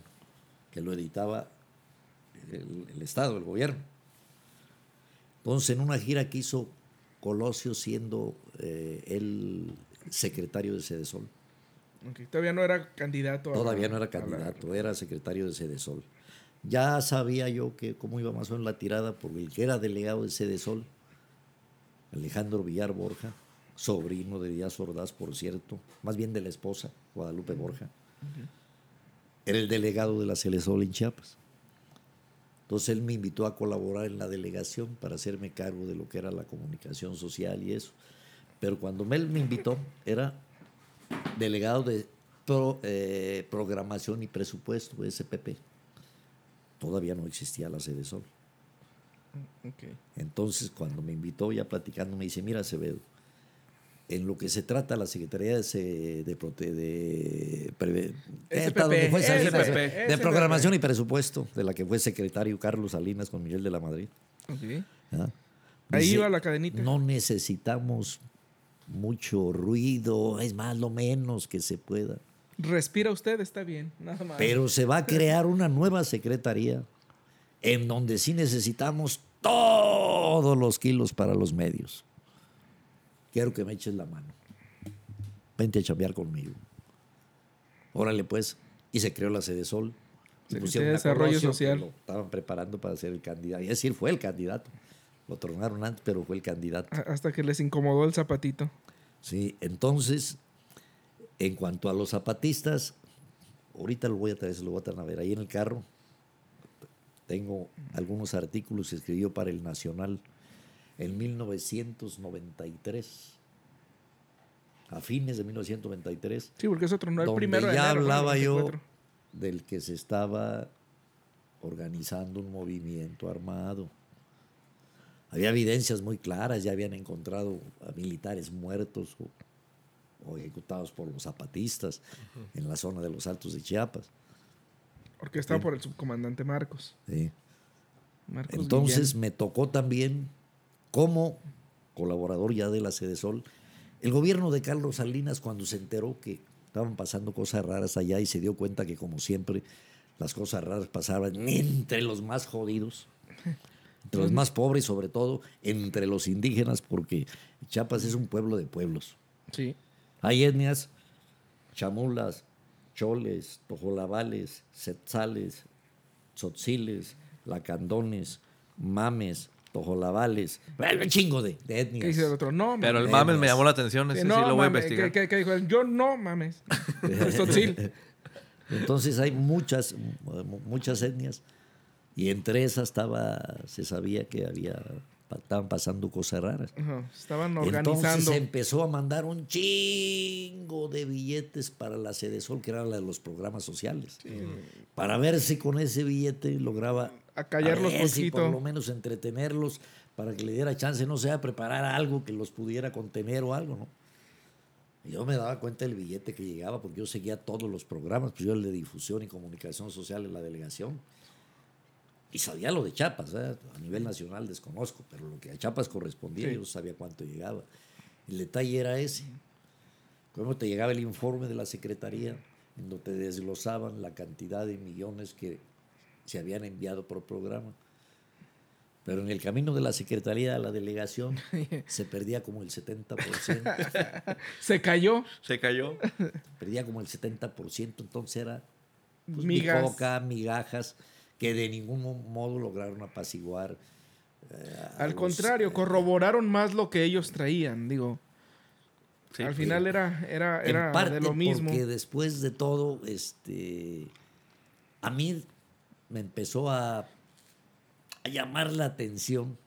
que lo editaba el, el Estado, el gobierno. Entonces, en una gira que hizo Colosio siendo eh, el secretario de Sedesol. Ok, Todavía no era candidato. a Todavía no era la- candidato, era secretario de Sedesol. Ya sabía yo que cómo iba más o menos la tirada, porque el que era delegado de Sedesol Alejandro Villar Borja, sobrino de Díaz Ordaz, por cierto, más bien de la esposa, Guadalupe Borja. Era el delegado de la Celesol en Chiapas. Entonces él me invitó a colaborar en la delegación para hacerme cargo de lo que era la comunicación social y eso. Pero cuando él me invitó, era delegado de eh, programación y presupuesto, SPP. Todavía no existía la sede Sol. Entonces, cuando me invitó ya platicando, me dice, mira, Acevedo, en lo que se trata la Secretaría de, de, de, de, Programación y Presupuesto, de la que fue secretario Carlos Salinas con Miguel de la Madrid. Ahí iba la cadenita. No necesitamos mucho ruido, es más lo menos que se pueda. Respira usted, está bien, nada más. Pero se va a crear una nueva secretaría en donde sí necesitamos todos los kilos para los medios. Quiero que me eches la mano. Vente a chambear conmigo. Órale pues. Y se creó la sede Sol. Se pusieron desarrollo social. Lo estaban preparando para ser el candidato. Es decir, fue el candidato. Lo tornaron antes, pero fue el candidato. Hasta que les incomodó el zapatito. Sí, entonces en cuanto a los zapatistas, ahorita lo voy a traer, lo voy a traer a ver ahí en el carro. Tengo algunos artículos que escribió para el Nacional en 1993. A fines de 1993. Sí, porque es otro, no el primero Ya hablaba yo del que se estaba organizando un movimiento armado. Había evidencias muy claras, ya habían encontrado a militares muertos o ejecutados por los zapatistas en la zona de los Altos de Chiapas. Orquestado por el subcomandante Marcos. Sí. Entonces me tocó también, como colaborador ya de la Sede Sol, el gobierno de Carlos Salinas cuando se enteró que estaban pasando cosas raras allá y se dio cuenta que como siempre las cosas raras pasaban entre los más jodidos, entre los más pobres sobre todo, entre los indígenas, porque Chiapas es un pueblo de pueblos. Sí. Hay etnias, chamulas, choles, tojolabales, setzales, tzotziles, lacandones, mames, tojolabales, un chingo de, etnias. ¿Qué dice el otro? No, Pero el mames me llamó la atención, ese sí lo voy a investigar. ¿Qué, dijo? Yo no mames. [LAUGHS] Entonces hay muchas, muchas etnias y entre esas estaba, se sabía que había estaban pasando cosas raras. Estaban organizando. Entonces se empezó a mandar un chingo de billetes para la Sede Sol, que era la de los programas sociales. Para ver si con ese billete lograba acallarlos si por lo menos entretenerlos para que le diera chance, no sea, preparar algo que los pudiera contener o algo, ¿no? yo me daba cuenta del billete que llegaba porque yo seguía todos los programas, pues yo el de difusión y comunicación social en la delegación. Y sabía lo de Chiapas, ¿eh? a nivel nacional desconozco, pero lo que a Chiapas correspondía yo sabía cuánto llegaba. El detalle era ese. Cómo te llegaba el informe de la Secretaría, en donde te desglosaban la cantidad de millones que se habían enviado por programa. Pero en el camino de la Secretaría a la delegación [LAUGHS] se perdía como el 70%. [LAUGHS] ¿Se cayó? Se cayó. Perdía como el 70%, entonces era pues, migajas que de ningún modo lograron apaciguar. Eh, al contrario, corroboraron más lo que ellos traían, digo. al final era, era, era de lo mismo. Porque después de todo, este, a mí me empezó a, a llamar la atención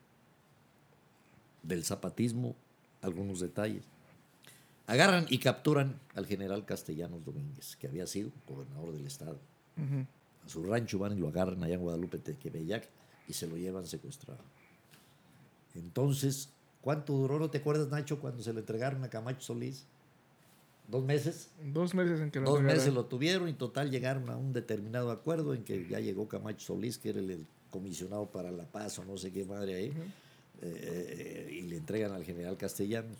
del zapatismo algunos detalles. Agarran y capturan al general Castellanos Domínguez, que había sido gobernador del estado su rancho, van y lo agarran allá en Guadalupe, Tequebeyac, y se lo llevan secuestrado. Entonces, ¿cuánto duró? ¿No te acuerdas, Nacho, cuando se le entregaron a Camacho Solís? ¿Dos meses? Dos meses en que lo Dos meses lo tuvieron y total llegaron a un determinado acuerdo en que ya llegó Camacho Solís, que era el, comisionado para la paz o no sé qué madre ahí, eh, y le entregan al general Castellanos.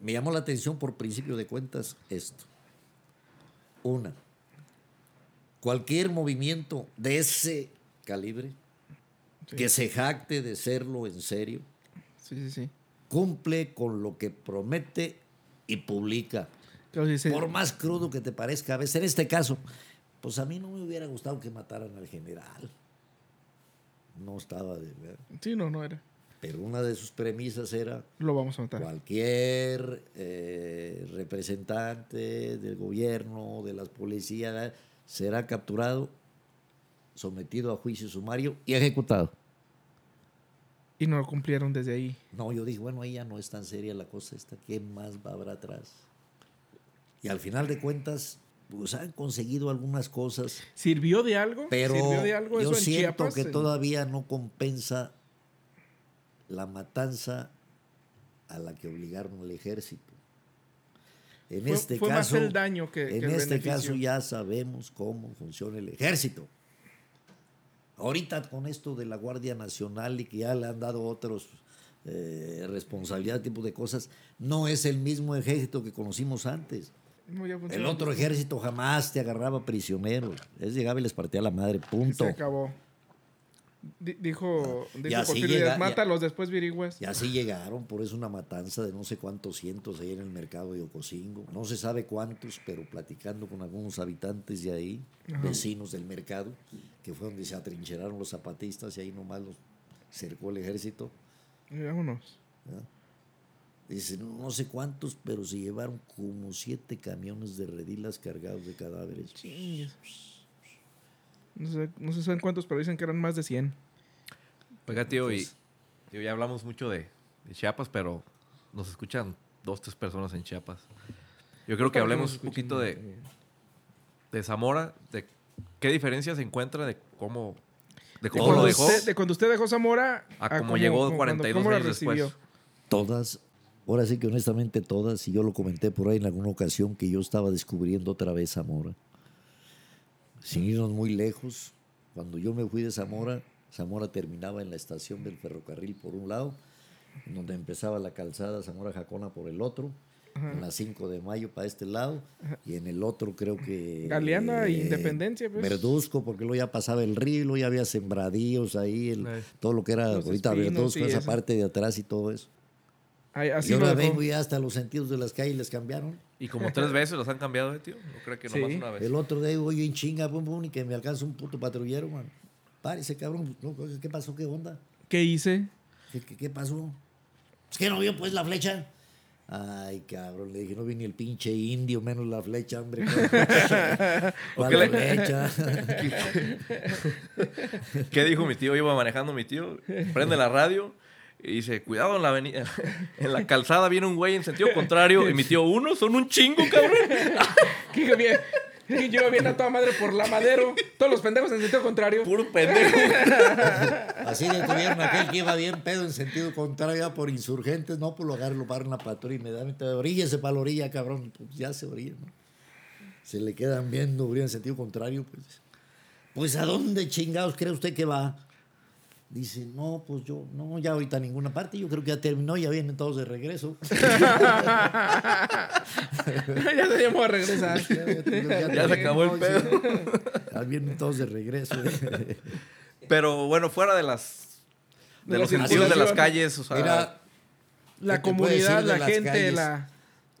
Me llamó la atención por principio de cuentas esto. Una, cualquier movimiento de ese calibre, que se jacte de serlo en serio, cumple con lo que promete y publica. Por más crudo que te parezca a veces, en este caso, pues a mí no me hubiera gustado que mataran al general. No estaba de ver. Sí, no, no era. Pero una de sus premisas era Lo vamos a matar. cualquier eh, representante del gobierno, de las policías, será capturado, sometido a juicio sumario y ejecutado. Y no lo cumplieron desde ahí. No, yo dije, bueno, ahí ya no es tan seria la cosa esta, ¿qué más va a haber atrás? Y al final de cuentas, pues han conseguido algunas cosas, ¿Sirvió de algo? pero ¿Sirvió de algo yo eso en siento Chiapas? que En- todavía no compensa la matanza a la que obligaron al ejército. En Fue, este fue más caso, el daño que, que en el este beneficio. caso ya sabemos cómo funciona el ejército. Ahorita con esto de la Guardia Nacional y que ya le han dado otros eh, responsabilidad, tipo de cosas, no es el mismo ejército que conocimos antes. No, El otro ejército jamás te agarraba prisioneros. Es llegaba y les partía la madre, punto. Se acabó. Di- dijo dijo Y así llega- Díaz, ya- mátalos después virigües. Y así llegaron, por eso una matanza de no sé cuántos cientos ahí en el mercado de Ocosingo. No se sabe cuántos, pero platicando con algunos habitantes de ahí, vecinos del mercado, que fue donde se atrincheraron los zapatistas y ahí nomás los cercó el ejército. Y Vámonos. Dice, no, no sé cuántos, pero se llevaron como siete camiones de redilas cargados de cadáveres. Chingues. No sé, no se saben cuántos, pero dicen que eran más de 100. Oiga, tío, y tío, ya hablamos mucho de, de Chiapas, pero nos escuchan dos, tres personas en Chiapas. Yo creo que hablemos un poquito de, de Zamora, de qué diferencia se encuentra de cómo, de De cómo cuando, lo dejó usted, de cuando usted dejó Zamora a cómo llegó cómo- 42 cómo la años después. Todas, ahora sí que honestamente todas, y yo lo comenté por ahí en alguna ocasión que yo estaba descubriendo otra vez Zamora. Sin irnos muy lejos, cuando yo me fui de Zamora, Zamora terminaba en la estación del ferrocarril por un lado, donde empezaba la calzada Zamora-Jacona por el otro, en la 5 de mayo para este lado, y en el otro creo que... Galeana e eh, Independencia, pues. Verduzco, porque luego ya pasaba el río, luego ya había sembradíos ahí, el- todo lo que era Los ahorita Verduzco, y esa eso. parte de atrás y todo eso. Ay, así y ahora vengo ya hasta los sentidos de las calles les cambiaron. Y como tres veces los han cambiado, ¿eh, tío? No creo que nomás Sí. una vez. El otro día voy yo en chinga, pum, pum, y que me alcanza un puto patrullero, man. Párese, cabrón. ¿Qué pasó? ¿Qué onda? ¿Qué hice? ¿Qué, qué, qué pasó? Es que no vio pues la flecha. Ay, cabrón, le dije, no vi ni el pinche indio, menos la flecha, hombre. [LAUGHS] [LAUGHS] ¿Cuál qué le- flecha? [LAUGHS] ¿Qué dijo mi tío? Iba manejando mi tío, prende la radio y dice, cuidado en la avenida, [LAUGHS] en la calzada viene un güey en sentido contrario y mi tío, uno, son un chingo, cabrón. [LAUGHS] Que bien. que Yo bien a toda madre por la madero. Todos los pendejos en sentido contrario. Puro pendejo. [LAUGHS] Así detuvieron a aquel que iba bien pedo en sentido contrario ya por insurgentes, no, lo agarran, lo paran la patrulla inmediatamente. Oríllese para la orilla, cabrón. Pues ya se orilla, ¿no? Se le quedan viendo, orilla en sentido contrario, pues. Pues ¿a dónde chingados cree usted que va? Dice, no, pues yo, no, ya ahorita a ninguna parte, yo creo que ya terminó, ya vienen todos de regreso. [LAUGHS] [LAUGHS] ya se llamó a regresar. Ya se acabó el pedo. Ya vienen todos de regreso. [LAUGHS] Pero bueno, fuera de las... De, De los sentidos de las calles, o sea... Mira, La ¿Qué te puedo decir comunidad, de la las gente, calles? la...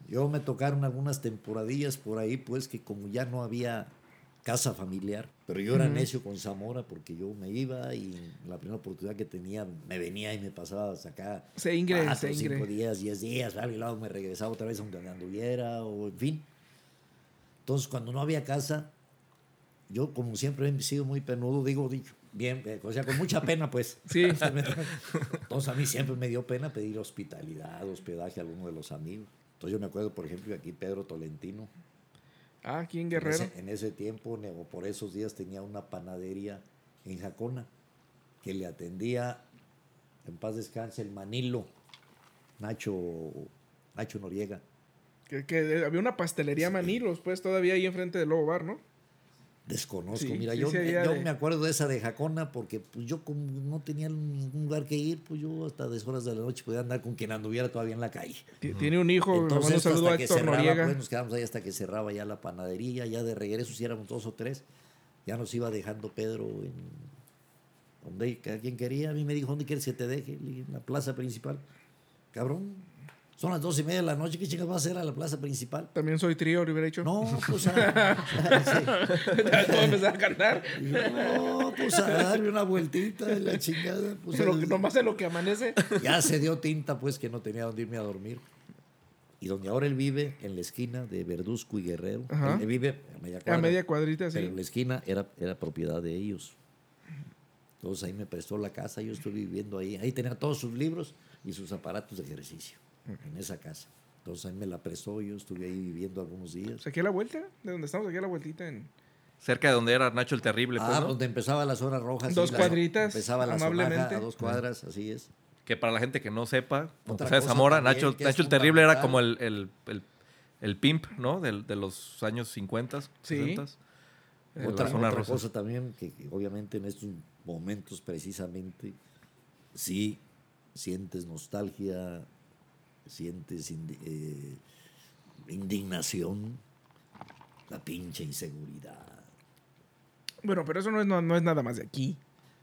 Yo me tocaron algunas temporadillas por ahí, pues que como ya no había casa familiar, pero yo era necio con Zamora porque yo me iba y la primera oportunidad que tenía me venía y me pasaba a sacar Se ingre, cuatro, se cinco días, diez días, y luego me regresaba otra vez donde anduviera o en fin. Entonces cuando no había casa, yo como siempre he sido muy penudo, digo, dicho, bien, eh, o sea, con mucha pena pues. [LAUGHS] Sí. [LAUGHS] Entonces a mí siempre me dio pena pedir hospitalidad, hospedaje a alguno de los amigos. Entonces yo me acuerdo, por ejemplo, que aquí Pedro Tolentino, Ah, aquí en en Guerrero. ese, en ese tiempo, o por esos días, tenía una panadería en Jacona que le atendía, en paz descanse, el Manilo, Nacho, Nacho Noriega. Que, que había una pastelería Manilos, pues, todavía ahí enfrente del Lobo Bar, ¿no? Desconozco, Sí, mira, yo, yo de- me acuerdo de esa de Jacona porque pues, yo como no tenía ningún lugar que ir, pues yo hasta deshoras de la noche podía andar con quien anduviera todavía en la calle. Tiene un hijo, Entonces, a hasta que cerraba, pues nos quedamos ahí hasta que cerraba ya la panadería, ya de regreso, si éramos dos o tres, ya nos iba dejando Pedro en donde quien quería. A mí me dijo, ¿dónde quieres que te deje? En la plaza principal. Cabrón, Son las dos y media de la noche, ¿qué chicas vas a hacer a la plaza principal? También soy trío, le hubiera dicho. No, pues [LAUGHS] a, Todo empezar a cantar. no, pues a darle una vueltita de la chingada. Pues Pero el- nomás en lo que amanece. ya se dio tinta, pues que no tenía dónde irme a dormir. Y donde ahora él vive, en la esquina de Verduzco y Guerrero, Ajá. él vive a media A cuadra. media cuadrita, Pero sí. en la esquina era, era propiedad de ellos. Entonces ahí me prestó la casa, yo estuve viviendo ahí. Ahí tenía todos sus libros y sus aparatos de ejercicio, en esa casa. Entonces ahí me la prestó, yo estuve ahí viviendo algunos días. Pues aquí a la vuelta, de donde estamos, aquí a la vueltita. En... Cerca de donde era Nacho el Terrible, pues, Ah, ¿no? donde empezaba la zona roja. sí, Dos la- cuadritas, Empezaba la amablemente. a dos cuadras, así es. Que para la gente que no sepa, de cosa Zamora, también Nacho, Nacho el Terrible era como el, el, el, el pimp, ¿no? Del- De, los años 50, Sí. 60. de Otra, la zona otra rosa. cosa también que, que obviamente en estos momentos precisamente sí sientes nostalgia, sientes indi- eh, indignación, la pinche inseguridad. Bueno, pero eso no es, no, no es nada más de aquí.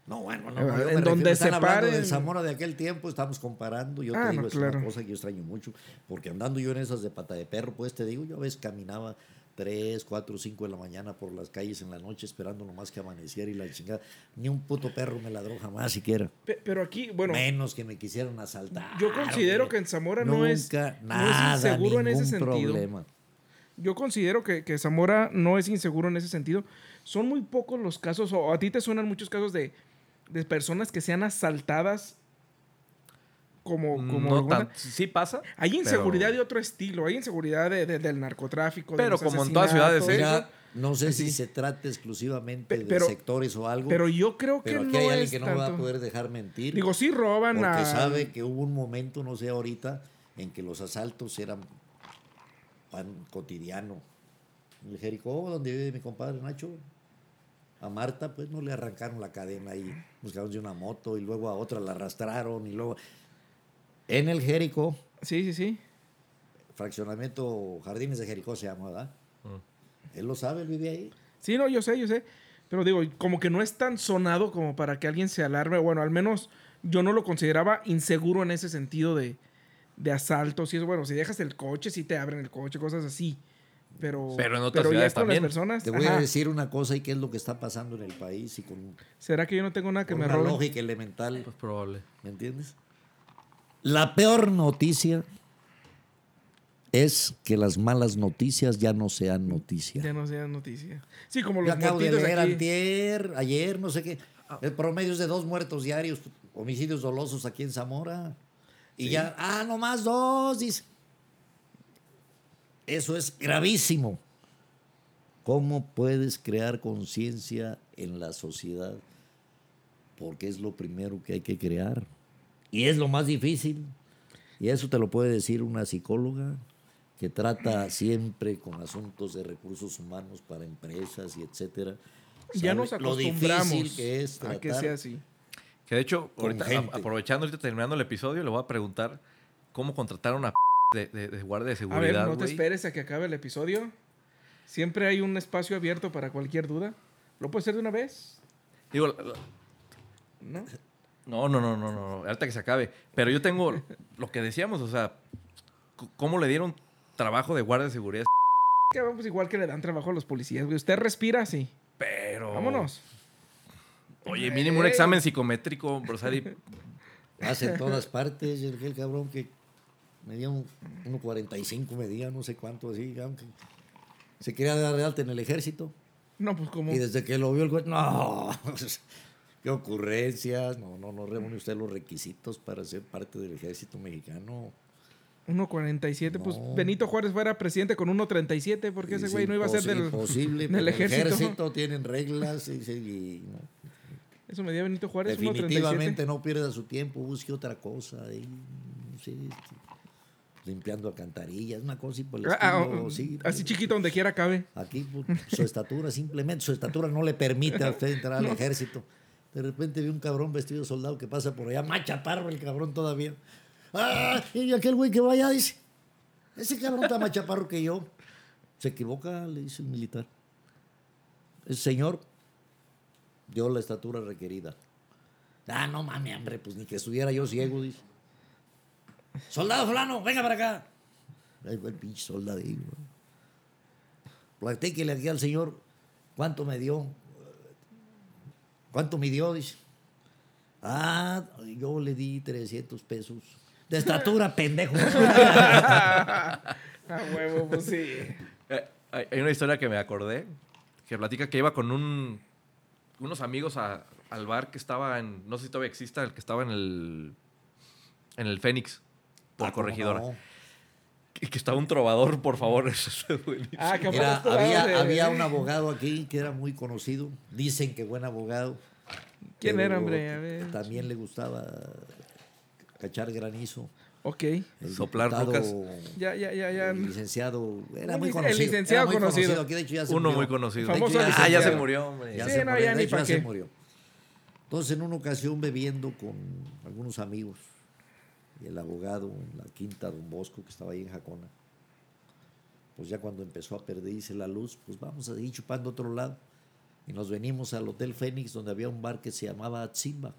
No, bueno, no, Eh, no, me en donde se hablando paren. del Zamora de aquel tiempo, estamos comparando, yo Ah, te digo, no, es claro. una cosa que yo extraño mucho, porque andando yo en esas de pata de perro, pues te digo, yo a veces caminaba 3, 4, 5 de la mañana por las calles en la noche esperando nomás que amaneciera y la chingada, ni un puto perro me ladró jamás siquiera, Pe- Pero aquí, bueno, menos que me quisieran asaltar. yo considero que en Zamora no es, Nunca, no es inseguro en ese sentido. problema. Yo considero que, que Zamora no es inseguro en ese sentido. Son muy pocos los casos, o a ti te suenan muchos casos de, de personas que sean asaltadas como... como No alguna- tan, sí pasa. Hay inseguridad pero- de otro estilo, hay inseguridad de- de- del narcotráfico. Pero como en todas ciudades, ¿eh? No sé Sí. si se trata exclusivamente de pero- sectores o algo, Pero yo creo que pero aquí no hay alguien es que no me va a tanto. poder dejar mentir. Digo, sí roban Porque a... sabe que hubo un momento, no sé ahorita, en que los asaltos eran pan cotidiano. En el Jericó, donde vive mi compadre Nacho, a Marta, pues no le arrancaron la cadena y buscaron de una moto y luego a otra la arrastraron y luego. En el Jericó, Sí, sí, sí. fraccionamiento Jardines de Jericó se llama, ¿verdad? Él lo sabe, él vive ahí. Sí, no, yo sé, yo sé. Pero digo, como que no es tan sonado como para que alguien se alarme. Bueno, al menos yo no lo consideraba inseguro en ese sentido de, de asaltos y eso. Bueno, si dejas el coche, si te abren el coche, cosas así. Pero, Pero en otras ya ciudades con también. las personas. Te voy ajá. a decir una cosa y qué es lo que está pasando en el país y con, ¿Será que yo no tengo nada que con me una roben? lógica elemental. Pues probable. ¿Me entiendes? La peor noticia es que las malas noticias ya no sean noticia. Ya no sea noticia. Sí, como Yo los acabo de leer aquí. antier, ayer, no sé qué. El promedio es de dos muertos diarios, homicidios dolosos aquí en Zamora. Y ya, ah, nomás dos, dice. Eso es gravísimo. ¿Cómo puedes crear conciencia en la sociedad? Porque es lo primero que hay que crear. Y es lo más difícil. Y eso te lo puede decir una psicóloga que trata siempre con asuntos de recursos humanos para empresas y etcétera. Ya nos lo acostumbramos difícil que es a que tratar sea así. Que de hecho, ahorita, a- aprovechando ahorita terminando el episodio, le voy a preguntar cómo contratar a una p de, de- de guardia de A seguridad. ver, no te esperes a que acabe el episodio. Siempre hay un espacio abierto para cualquier duda. ¿Lo puedes hacer de una vez? Digo, ¿No? No, no, no, no, no, ahorita que se acabe. Pero yo tengo [LAUGHS] lo que decíamos, o sea, ¿cómo le dieron trabajo de guardia de seguridad? [LAUGHS] Que vamos igual que le dan trabajo a los policías, güey. Usted respira así. Pero. Vámonos. Oye, mínimo un examen psicométrico, Brosari. [LAUGHS] Hace en todas partes. El, cabrón que medía un 1.45, medía no sé cuánto así. aunque Se quería dar de alta en el ejército. No, pues como. Y desde que lo vio el güey, no. Qué ocurrencias. No, no, no reúne usted los requisitos para ser parte del ejército mexicano. 1.47. Pues No. Benito Juárez fuera presidente con 1.37 porque ese Es güey no iba a ser del, imposible. [LAUGHS] del pero el ejército. ejército tienen reglas. y- y- y, no. Eso medía Benito Juárez, 1.37. Definitivamente no pierda su tiempo, busque otra cosa. ahí, no sé, este, limpiando alcantarillas, una cosa y por el Ah, ah, estilo, ah, sí, así pues, chiquito donde quiera cabe. Aquí pues, su estatura, simplemente su estatura no le permite a usted entrar al [LAUGHS] ejército. De repente vi un cabrón vestido soldado que pasa por allá, más chaparro el cabrón todavía. ¡Ah! Y aquel güey que vaya dice, ese cabrón está más chaparro que yo. Se equivoca, le dice el militar. El señor dio la estatura requerida. Ah, no mames, hombre, pues ni que estuviera yo ciego, dice. Soldado fulano, venga para acá. Ahí fue el pinche soldadillo. Platíquele aquí al señor cuánto me dio. ¿Cuánto me dio? Dice. Ah, yo le di 300 pesos. De estatura, [LAUGHS] pendejo. A huevo, pues sí. Eh, hay una historia que me acordé, que platica que iba con un, unos amigos a- al bar que estaba en, no sé si todavía exista, el que estaba en el, en el Fénix, por Ah, ¿cómo corregidora. no? Y que estaba un trovador, por favor. [LAUGHS] Eso es buenísimo. Ah, que estaba había, de- había un abogado aquí que era muy conocido. Dicen que buen abogado. ¿Quién era, hombre? A ver. También le gustaba cachar granizo. Ok. El [LAUGHS] Soplar diputado, rucas. Ya, ya, ya, ya. El licenciado era muy lic- el conocido. licenciado era muy conocido. Aquí, de hecho, ya se Uno murió. muy conocido. Hecho, ya Ah, ya se murió, hombre. Ya Sí, se no, murió, ya de ni hecho, ya se murió. Entonces, en una ocasión bebiendo con algunos amigos, el abogado en la quinta Don Bosco, que estaba ahí en Jacona, pues ya cuando empezó a perderse la luz, pues vamos a seguir chupando a otro lado. Y nos venimos al Hotel Fénix, donde había un bar que se llamaba Atzimba.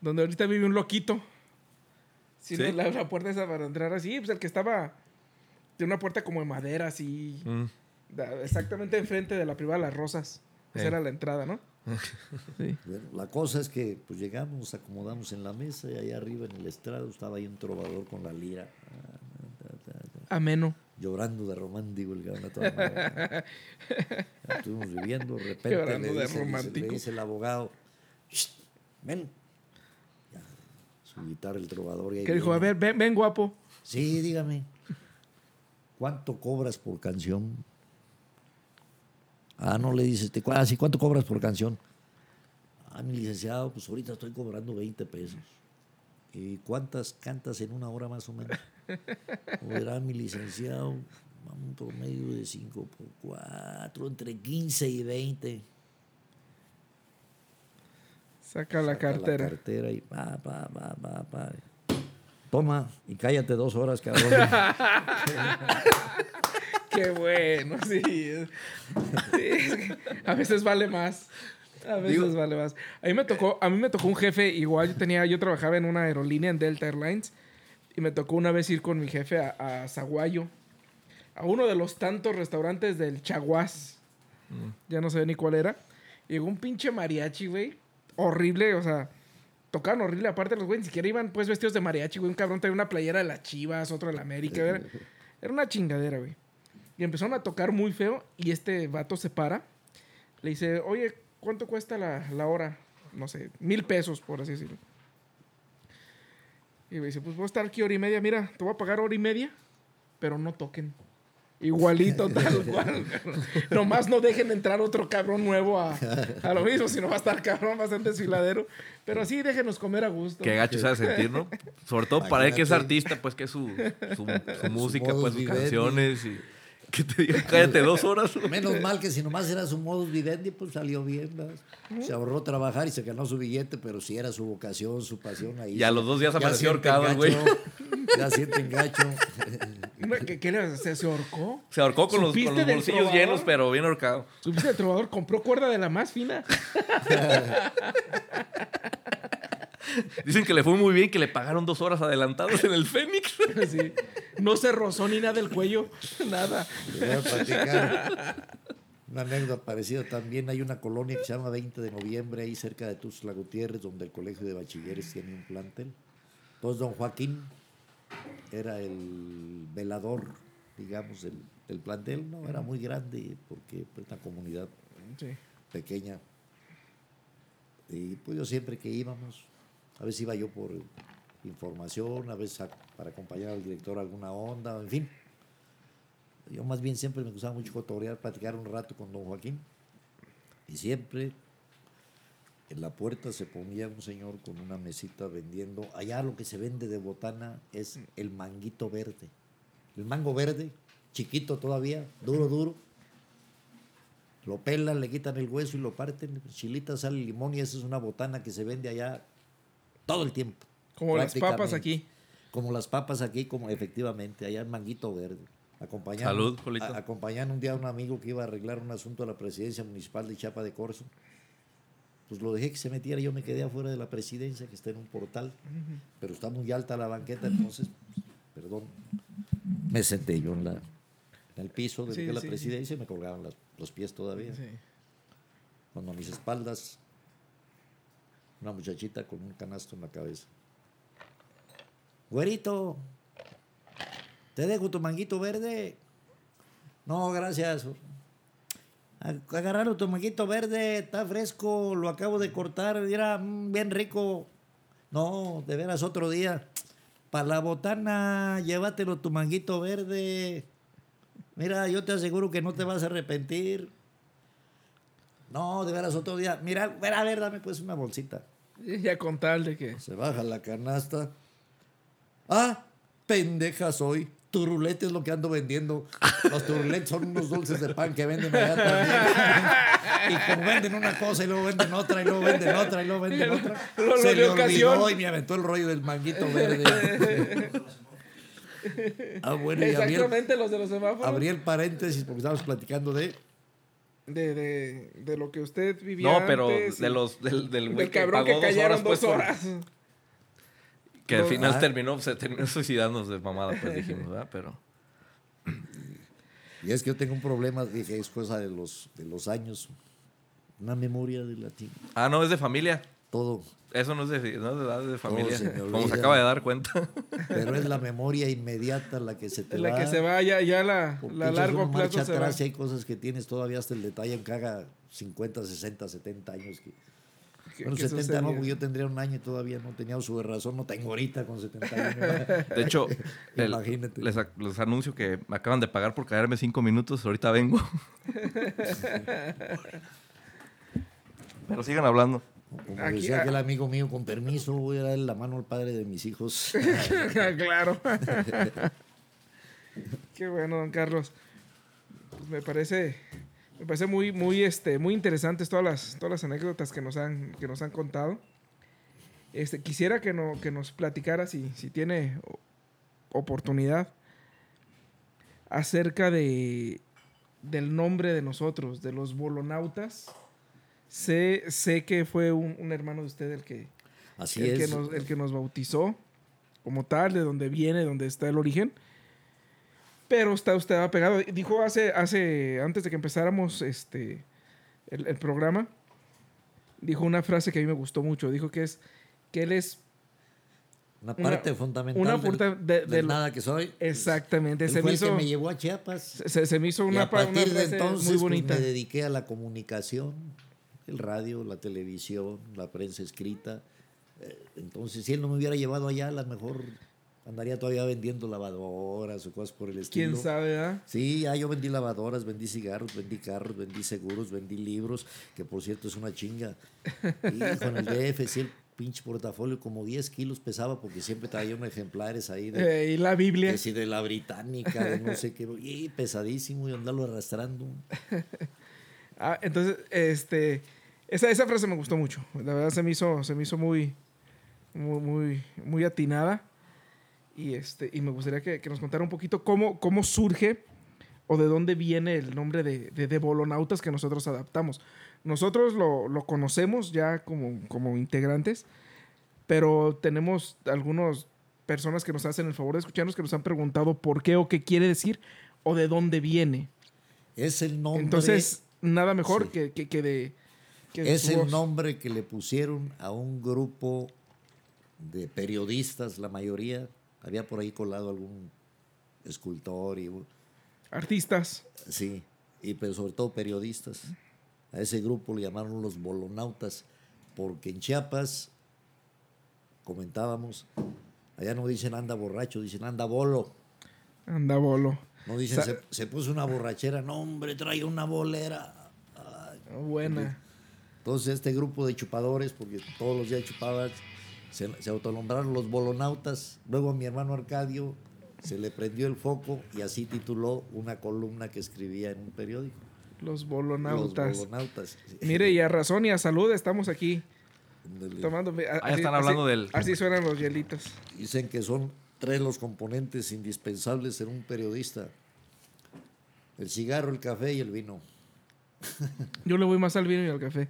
Donde ahorita vive un loquito. Si ¿Sí? no, la, la puerta esa para entrar así, pues el que estaba de una puerta como de madera, así. Mm. Exactamente enfrente de la privada de las rosas. Esa Eh. era la entrada, ¿no? [LAUGHS] Sí. Bueno, la cosa es que pues llegamos, nos acomodamos en la mesa y allá arriba en el estrado estaba ahí un trovador con la lira, Ameno. llorando de romántico el. Estuvimos viviendo, de repente Llorando le de dice, dice- romántico. le dice el abogado, "Shh, ven. Ya, su guitarra el trovador. y ahí Que dijo, a ver, ven, ven, guapo. Sí, dígame. ¿Cuánto cobras por canción? Ah, no le dices, te, ah, sí, ¿cuánto cobras por canción? Ah, mi licenciado, pues ahorita estoy cobrando 20 pesos. ¿Y cuántas cantas en una hora más o menos? Verá, mi licenciado, un promedio de 5 por 4, entre 15 y 20. Saca la Saca cartera. La cartera y pa, pa, pa, pa, pa. Toma y cállate dos horas, cabrón. [LAUGHS] Qué bueno, sí. Sí, es que a veces vale más. A veces Digo- vale más. A mí me tocó, a mí me tocó un jefe, igual yo tenía, yo trabajaba en una aerolínea en Delta Airlines y me tocó una vez ir con mi jefe a, a Zaguayo, a uno de los tantos restaurantes del Chaguás. Ya no sé ni cuál era. Llegó un pinche mariachi, güey. Horrible, o sea, tocaban horrible. Aparte, los güeyes ni siquiera iban pues vestidos de mariachi, güey. Un cabrón traía una playera de las chivas, otro de la América. Era, era una chingadera, güey. Y empezaron a tocar muy feo y este vato se para. Le dice, oye, ¿cuánto cuesta la, la hora? No sé, mil pesos, por así decirlo. Y me dice, pues voy a estar aquí hora y media. Mira, te voy a pagar hora y media, pero no toquen. Igualito, [LAUGHS] tal cual. Nomás no dejen entrar otro cabrón nuevo a, a lo mismo, si no va a estar cabrón, va a ser desfiladero. Pero sí, déjenos comer a gusto. Qué gacho se ha de sentir, ¿no? [LAUGHS] Sobre todo para él que es artista, pues que es su, su, su música, modus pues sus vivendi. canciones y que te diga, [LAUGHS] cállate dos horas. Menos mal que si nomás era su modus vivendi, pues salió bien. Se ahorró trabajar y se ganó su billete, pero si era su vocación, su pasión ahí. Y a los dos días sienten ahorcado el güey. [LAUGHS] Ya sienten gacho. No, ¿Qué, qué le se, se ahorcó? Se ahorcó con los, ¿Supiste con los bolsillos trovador? llenos, pero bien ahorcado. ¿Supiste el trovador? Compró cuerda de la más fina. [LAUGHS] [LAUGHS] Dicen que le fue muy bien, que le pagaron dos horas adelantadas en el Fénix. [LAUGHS] Sí. No se rozó ni nada del cuello. [LAUGHS] Nada. Les voy a platicar una anécdota parecida también. Hay una colonia que se llama 20 de noviembre, ahí cerca de Tuxtla Gutiérrez, donde el colegio de bachilleres tiene un plantel. Entonces, don Joaquín era el velador, digamos, del, del plantel. No era muy grande porque pues, una comunidad Sí. pequeña. Y pues yo siempre que íbamos, a veces iba yo por información, a veces a- para acompañar al director a alguna onda, en fin. Yo más bien siempre me gustaba mucho cotorear, platicar un rato con don Joaquín. Y siempre en la puerta se ponía un señor con una mesita vendiendo. Allá lo que se vende de botana es el manguito verde. El mango verde, chiquito todavía, duro, duro. Lo pelan, le quitan el hueso y lo parten. Chilita, sal y limón y esa es una botana que se vende allá todo el tiempo. Como las papas aquí. Como las papas aquí, como efectivamente, allá en Manguito Verde. Acompañando, Salud, Polito. a- acompañando un día a un amigo que iba a arreglar un asunto a la presidencia municipal de Chapa de Corzo. pues lo dejé que se metiera, yo me quedé afuera de la presidencia, que está en un portal, pero está muy alta la banqueta, entonces, pues, perdón, me senté yo en, la, en el piso de Sí, la sí, presidencia y me colgaban las- los pies todavía. Sí. Cuando a mis espaldas, una muchachita con un canasto en la cabeza. Güerito, ¿te dejo tu manguito verde? No, gracias. Agarraron tu manguito verde, está fresco, lo acabo de cortar, era mm, bien rico. No, de veras otro día. Para la botana, llévatelo tu manguito verde. Mira, yo te aseguro que no te vas a arrepentir. No, de veras otro día. Mira, a ver, dame pues una bolsita. [LAUGHS] Ya con tal de que. Se baja la canasta. Ah, pendeja soy. Turulete es lo que ando vendiendo. Los turuletes son unos dulces de pan que venden allá también. Y como venden una cosa y luego venden otra y luego venden otra y luego venden otra. Lo- lo se le ocasión. olvidó y me aventó el rollo del manguito verde. [LAUGHS] ah, bueno, y abrí el, los de los semáforos. abrí el paréntesis porque estábamos platicando de... De, de, de lo que usted vivía. No, pero antes de los, del, del güey Del cabrón pagó que dos cayeron pues, dos por- horas. [LAUGHS] que al final Ah. terminó, se terminó suicidándose de mamada, pues [LAUGHS] dijimos, ¿verdad? Pero. Y es que yo tengo un problema, dije, es cosa de los, de los años. Una memoria de latín. Ah, no, es de familia. Todo. Eso no es de, no es de edad, es de familia. se Como se acaba de dar cuenta. Pero es la memoria inmediata la que se te la va. que se va ya, ya la, la largo plazo se va. atrás y hay cosas que tienes todavía hasta el detalle que haga 50, 60, 70 años. Que, bueno, que 70 no, porque yo tendría un año y todavía no tenía uso de razón, no tengo ahorita con 70 años. De hecho, [LAUGHS] el- Imagínate. les, ac- les anuncio que me acaban de pagar por caerme cinco minutos. Ahorita vengo. [LAUGHS] Pero sigan hablando. Como Aquí, decía ah. aquel amigo mío, con permiso, voy a darle la mano al padre de mis hijos. [LAUGHS] [LAUGHS] claro. [LAUGHS] Qué bueno, don Carlos. Pues me parece, me parece muy, muy, este, muy interesantes todas las, todas las anécdotas que nos han, que nos han contado. Este, quisiera que, no, que nos platicara, si, si tiene oportunidad, acerca de, del nombre de nosotros, de los bolonautas. Sé, sé que fue un, un hermano de usted el que, Así el, que es. nos, el que nos bautizó como tal, de donde viene, donde está el origen. Pero está usted apegado. Dijo hace, hace, antes de que empezáramos este, el, el programa, dijo una frase que a mí me gustó mucho. Dijo que es que él es Una una- parte fundamental una del, de- del del- nada que soy. exactamente. Él Se fue me, el que hizo, me llevó a Chiapas. se, se me hizo y una, a pa- una partir de entonces muy pues, bonita. me dediqué a la comunicación, el radio, la televisión, la prensa escrita. Eh, Entonces, si él no me hubiera llevado allá, a lo mejor andaría todavía vendiendo lavadoras o cosas por el estilo. ¿Quién sabe, ah? Sí, ah, yo vendí lavadoras, vendí cigarros, vendí carros, vendí seguros, vendí libros, que por cierto es una chinga. Hijo, en el DF, sí, el pinche portafolio como 10 kilos pesaba porque siempre traía unos ejemplares ahí de, Eh, y la Biblia. que si de la británica, de no sé qué, y pesadísimo y andarlo arrastrando. [LAUGHS] Ah, entonces, este, esa, esa frase me gustó mucho. La verdad se me hizo, se me hizo muy, muy, muy, muy atinada. Y, este, y me gustaría que, que nos contara un poquito cómo, cómo surge o de dónde viene el nombre de, de, de Bolonautas que nosotros adaptamos. Nosotros lo, lo conocemos ya como, como integrantes, pero tenemos algunas personas que nos hacen el favor de escucharnos que nos han preguntado por qué o qué quiere decir o de dónde viene. Es el nombre, Entonces, nada mejor Sí. que, que, que de. Es el voz. nombre que le pusieron a un grupo de periodistas, la mayoría. Había por ahí colado algún escultor y Artistas. Sí, y pero sobre todo periodistas. A ese grupo le llamaron los bolonautas, porque en Chiapas, comentábamos, allá no dicen anda borracho, dicen anda bolo. Anda bolo. No dicen se, se puso una borrachera, no hombre, trae una bolera. Ay. Buena. Entonces este grupo de chupadores, porque todos los días chupaban, se, se autonombraron los bolonautas. Luego a mi hermano Arcadio se le prendió el foco y así tituló una columna que escribía en un periódico. Los bolonautas. Los bolonautas. Mire, y a razón y a salud estamos aquí tomando. a- Ah, ya están hablando así- del- Así suenan los hielitos. Dicen que son tres los componentes indispensables en un periodista. El cigarro, el café y el vino. Yo le voy más al vino y al café.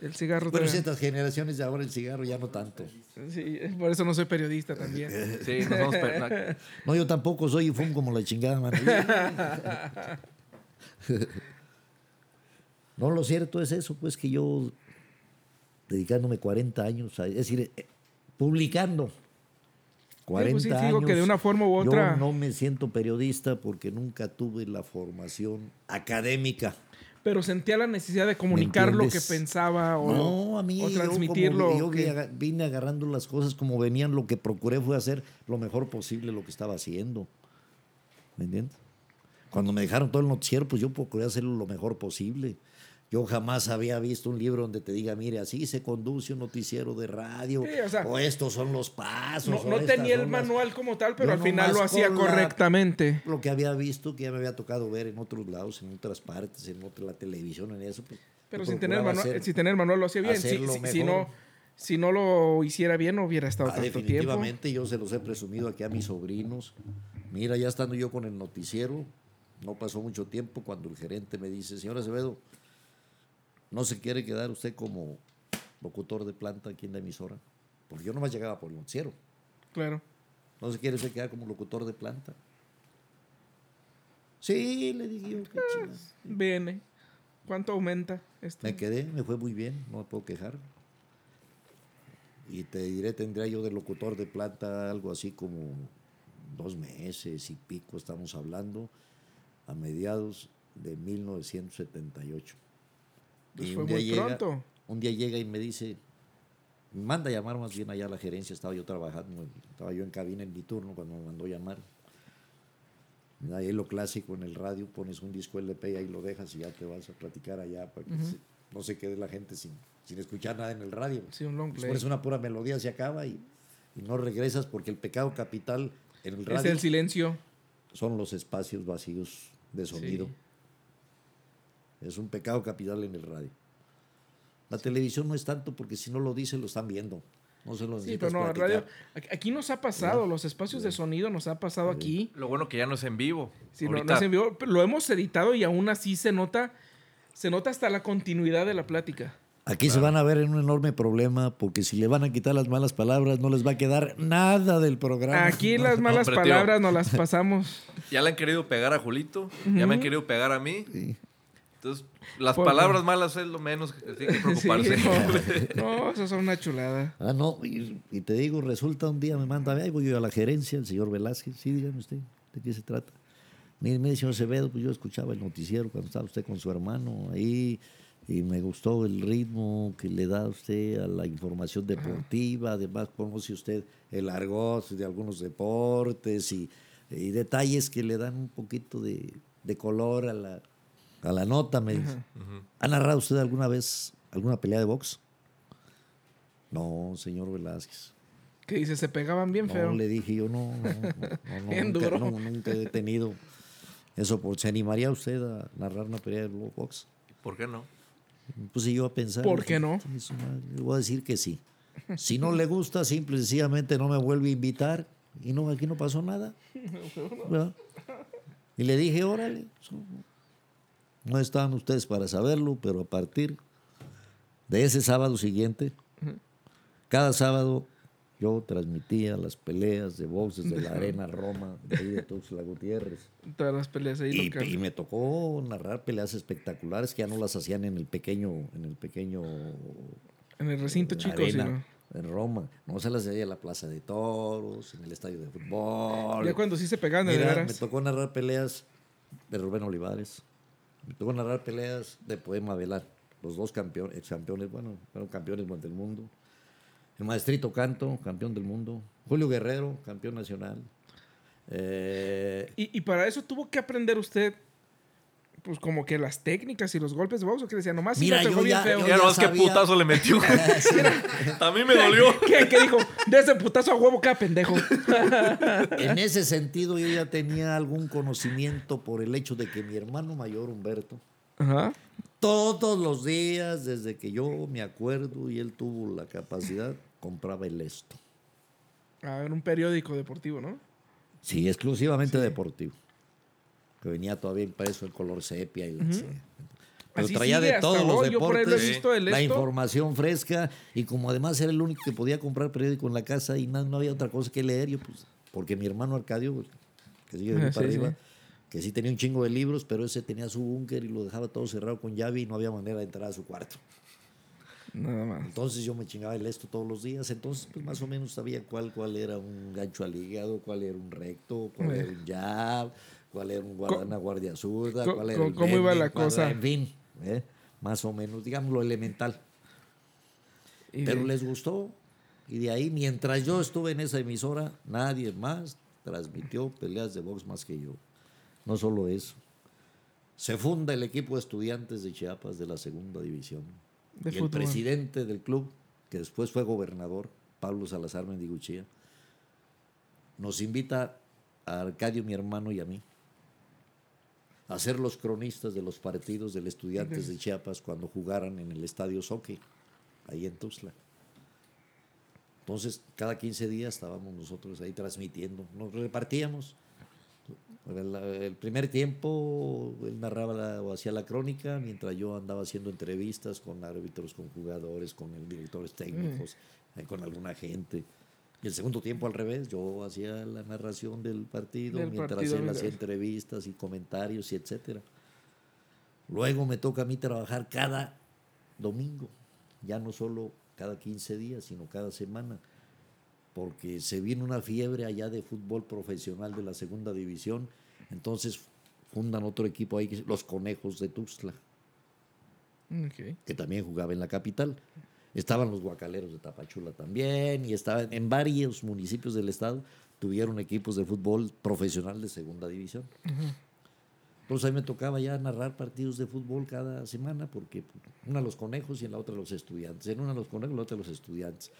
El cigarro Bueno, estas generaciones de ahora el cigarro ya no tanto. Sí, por eso no soy periodista también. [LAUGHS] Sí, no somos per- [LAUGHS] No, yo tampoco soy y fumo como la chingada, man. [LAUGHS] No, lo cierto es eso, pues que yo, dedicándome 40 años, a, es decir, eh, publicando 40 pues sí, años. digo que de una forma u otra- Yo no me siento periodista porque nunca tuve la formación académica. Pero sentía la necesidad de comunicar lo que pensaba o, no, a mí o yo transmitirlo. como- yo, que- vine agarrando las cosas como venían, lo que procuré fue hacer lo mejor posible lo que estaba haciendo. ¿Me entiendes? Cuando me dejaron todo el noticiero, pues yo procuré hacerlo lo mejor posible. Yo jamás había visto un libro donde te diga, mire, así se conduce un noticiero de radio, Sí, o sea, o estos son los pasos. no, tenía el las- manual como tal, pero Yo al final lo hacía la- correctamente. Lo que había visto, que ya me había tocado ver en otros lados, en otras partes, en otra, la televisión, en eso. pues, Pero sin tener, manual, hacer- tener manual lo hacía bien. Si, no, si no lo hiciera bien, no hubiera estado Ah, tanto tiempo. definitivamente yo se los he presumido aquí a mis sobrinos. Mira, ya estando yo con el noticiero, no pasó mucho tiempo cuando el gerente me dice, señor Acevedo, ¿no se quiere quedar usted como locutor de planta aquí en la emisora? Porque yo nomás llegaba por el noticiero. Claro. ¿No se quiere usted quedar como locutor de planta? Sí, le dije yo, qué chingada. Viene. ¿Cuánto aumenta esto? Me quedé, me fue muy bien, no me puedo quejar. Y te diré, tendría yo de locutor de planta algo así como dos meses y pico, estamos hablando, a mediados de 1978. Pues Y fue un día muy llega- pronto. Un día llega y me dice, manda a llamar más bien allá a la gerencia, estaba yo trabajando, estaba yo en cabina en mi turno cuando me mandó llamar. Ahí lo clásico en el radio, pones un disco LP y ahí lo dejas y ya te vas a platicar allá para que se- no se quede la gente sin, sin escuchar nada en el radio. Sí, un long Pues play. pones una pura melodía, se acaba y, y no regresas porque el pecado capital en el Es radio el silencio. son los espacios vacíos de sonido. Es un pecado capital en el radio. La televisión no es tanto porque si no lo dice lo están viendo. No se lo Sí, pero no, platicar. radio. aquí- nos ha pasado, los espacios de sonido nos ha pasado aquí. Lo bueno que ya no es en vivo. Sí, no- no es en vivo, pero lo hemos editado y aún así se nota, se nota hasta la continuidad de la plática. Aquí se van a ver en un enorme problema porque si le van a quitar las malas palabras no les va a quedar nada del programa. Aquí [LAUGHS] las malas pero, tío. palabras nos las pasamos. [LAUGHS] Ya le han querido pegar a Julito, ya me han querido pegar a mí. Sí. Entonces, las Por- palabras malas es lo menos que tiene que [LAUGHS] Sí, preocuparse. no, [LAUGHS] no, eso es una chulada. Ah, no, y, y te digo, resulta un día me manda, ahí voy yo a la gerencia, el señor Velázquez, sí, dígame usted, ¿de qué se trata? Mire, me dice, señor Acevedo, pues yo escuchaba el noticiero cuando estaba usted con su hermano ahí, y me gustó el ritmo que le da usted a la información deportiva, además conoce usted el argot de algunos deportes y, y detalles que le dan un poquito de, de color a la, a la nota, me dice. ¿Ha narrado usted alguna vez alguna pelea de box? No, señor Velázquez. Que dice, se pegaban bien feo. No, le dije yo, no, no, [LAUGHS] no, no, Bien nunca, duro. no, nunca he tenido eso. Por, ¿Se animaría usted a narrar una pelea de box? ¿Por qué no? Puse yo a pensar. ¿Por qué no? Le voy a decir que sí. Si no le gusta, simple y sencillamente no me vuelve a invitar. Y no, aquí no pasó nada. [LAUGHS] ¿verdad? Y le dije, órale. No estaban ustedes para saberlo, pero a partir de ese sábado siguiente, cada sábado yo transmitía las peleas de box desde la Arena Roma, de ahí de Tuxtla Gutiérrez. [LAUGHS] Todas las peleas ahí Y, y me tocó narrar peleas espectaculares que ya no las hacían en el pequeño, en el pequeño En el recinto chico, sí, arena, en Roma. No se las hacía en la Plaza de Toros, en el estadio de fútbol. Ya cuando sí se pegaban de Mira, me veras. tocó narrar peleas de Rubén Olivares. Me tocó narrar peleas de Poema Velar. Los dos campeones, ex campeones, bueno, fueron campeones del mundo. El Maestrito Canto, campeón del mundo. Julio Guerrero, campeón nacional. Eh, Y, y para eso tuvo que aprender usted, pues como que las técnicas y los golpes de box, o que decía, nomás Mira, yo bien ya- feo. nomás qué sabía. putazo le metió. [LAUGHS] sí. a mí me dolió. [LAUGHS] ¿Qué, qué dijo? De ese putazo a huevo cada pendejo. [LAUGHS] En ese sentido, yo ya tenía algún conocimiento por el hecho de que mi hermano mayor, Humberto, Ajá. todos los días, desde que yo me acuerdo y él tuvo la capacidad, compraba el esto. A ver, un periódico deportivo, ¿no? Sí, exclusivamente deportivo. Que venía todavía impreso el color sepia y la Pero Así traía sigue de todos los hoy, lo deportes, la información fresca y como además era el único que podía comprar periódico en la casa y no, no había otra cosa que leer, yo pues, porque mi hermano Arcadio, pues, que sigue de Ah, para sí, arriba, sí. que sí tenía un chingo de libros, pero ese tenía su búnker y lo dejaba todo cerrado con llave y no había manera de entrar a su cuarto. Nada más. Entonces yo me chingaba el esto todos los días, entonces pues más o menos sabía cuál, cuál era un gancho al hígado, cuál era un recto, cuál Eh. era un jab, cuál era un guarda- una guardia zurda, cuál era el cómo iba la cosa. en fin, ¿eh? más o menos, digamos lo elemental. Y- Pero les gustó y de ahí, mientras yo estuve en esa emisora, nadie más transmitió peleas de box más que yo. No solo eso. Se funda el equipo de estudiantes de Chiapas de la segunda división. De y el presidente del club, que después fue gobernador, Pablo Salazar Mendiguchía, nos invita a Arcadio, mi hermano, y a mí a ser los cronistas de los partidos del Estudiantes de Chiapas cuando jugaran en el Estadio Soque, ahí en Tuxtla. Entonces, cada 15 días estábamos nosotros ahí transmitiendo, nos repartíamos. El, el primer tiempo él narraba la- o hacía la crónica, mientras yo andaba haciendo entrevistas con árbitros, con jugadores, con el directores técnicos, eh, con alguna gente. Y el segundo tiempo al revés, yo hacía la narración del partido, Del mientras partido, él hacía entrevistas y comentarios y etcétera. Luego me toca a mí trabajar cada domingo, ya no solo cada 15 días, sino cada semana, porque se vino una fiebre allá de fútbol profesional de la segunda división, entonces fundan otro equipo ahí, los Conejos de Tuxtla, que también jugaba en la capital. Estaban los Guacaleros de Tapachula también, y estaban en varios municipios del estado, tuvieron equipos de fútbol profesional de segunda división. Entonces ahí me tocaba ya narrar partidos de fútbol cada semana, porque una los conejos y en la otra los estudiantes. En una los conejos y en la otra los estudiantes.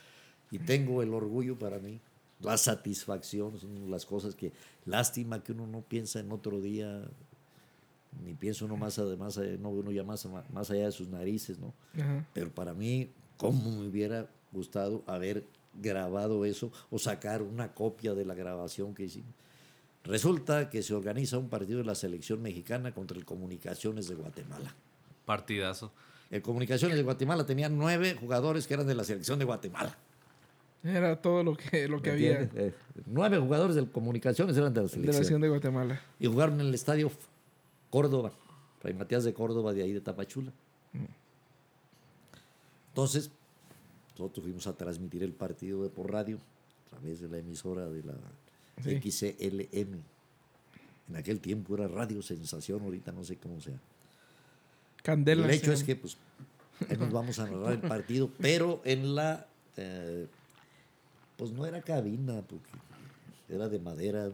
Y tengo el orgullo para mí, la satisfacción, son las cosas que, lástima que uno no piensa en otro día, ni piensa uno más, además, no uno ya más, más allá de sus narices, ¿no? Pero para mí, ¿cómo me hubiera gustado haber grabado eso o sacar una copia de la grabación que hicimos? Resulta que se organiza un partido de la selección mexicana contra el Comunicaciones de Guatemala. Partidazo. El Comunicaciones de Guatemala tenía nueve jugadores que eran de la selección de Guatemala. Era todo lo que, lo que ¿Me había? Eh, nueve jugadores del Comunicaciones eran de la de la selección. de Guatemala. y jugaron en el estadio Córdoba, Fray Matías de Córdoba, de ahí de Tapachula. Entonces, nosotros fuimos a transmitir el partido por radio a través de la emisora de la Sí. XCLM. En aquel tiempo era Radio Sensación, ahorita no sé cómo sea. Candela. el hecho es que pues, ahí nos vamos a narrar el partido, [LAUGHS] pero en la... eh, pues no era cabina, porque era de madera,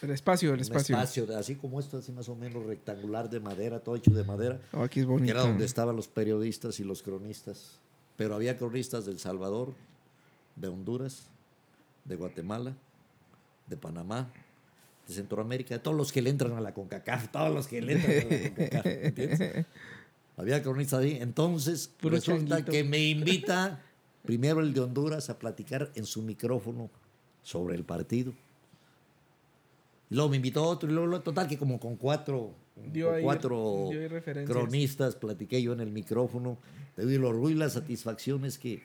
El espacio, el un espacio. espacio, así como esto, así más o menos rectangular de madera, todo hecho de madera, Oh, aquí es que bonito. era donde estaban los periodistas y los cronistas. Pero había cronistas del Salvador, de Honduras, de Guatemala, de Panamá, de Centroamérica, de todos los que le entran a la CONCACAF, todos los que le entran a la CONCACAF, ¿entiendes? [LAUGHS] Había cronistas ahí. Entonces, Puro resulta changuito. que me invita primero el de Honduras a platicar en su micrófono sobre el partido. Y luego me invitó otro, y luego, luego, total, que como con cuatro, Dio con ahí- cuatro dio cronistas platiqué yo en el micrófono. Te doy el orgullo y la satisfacción es que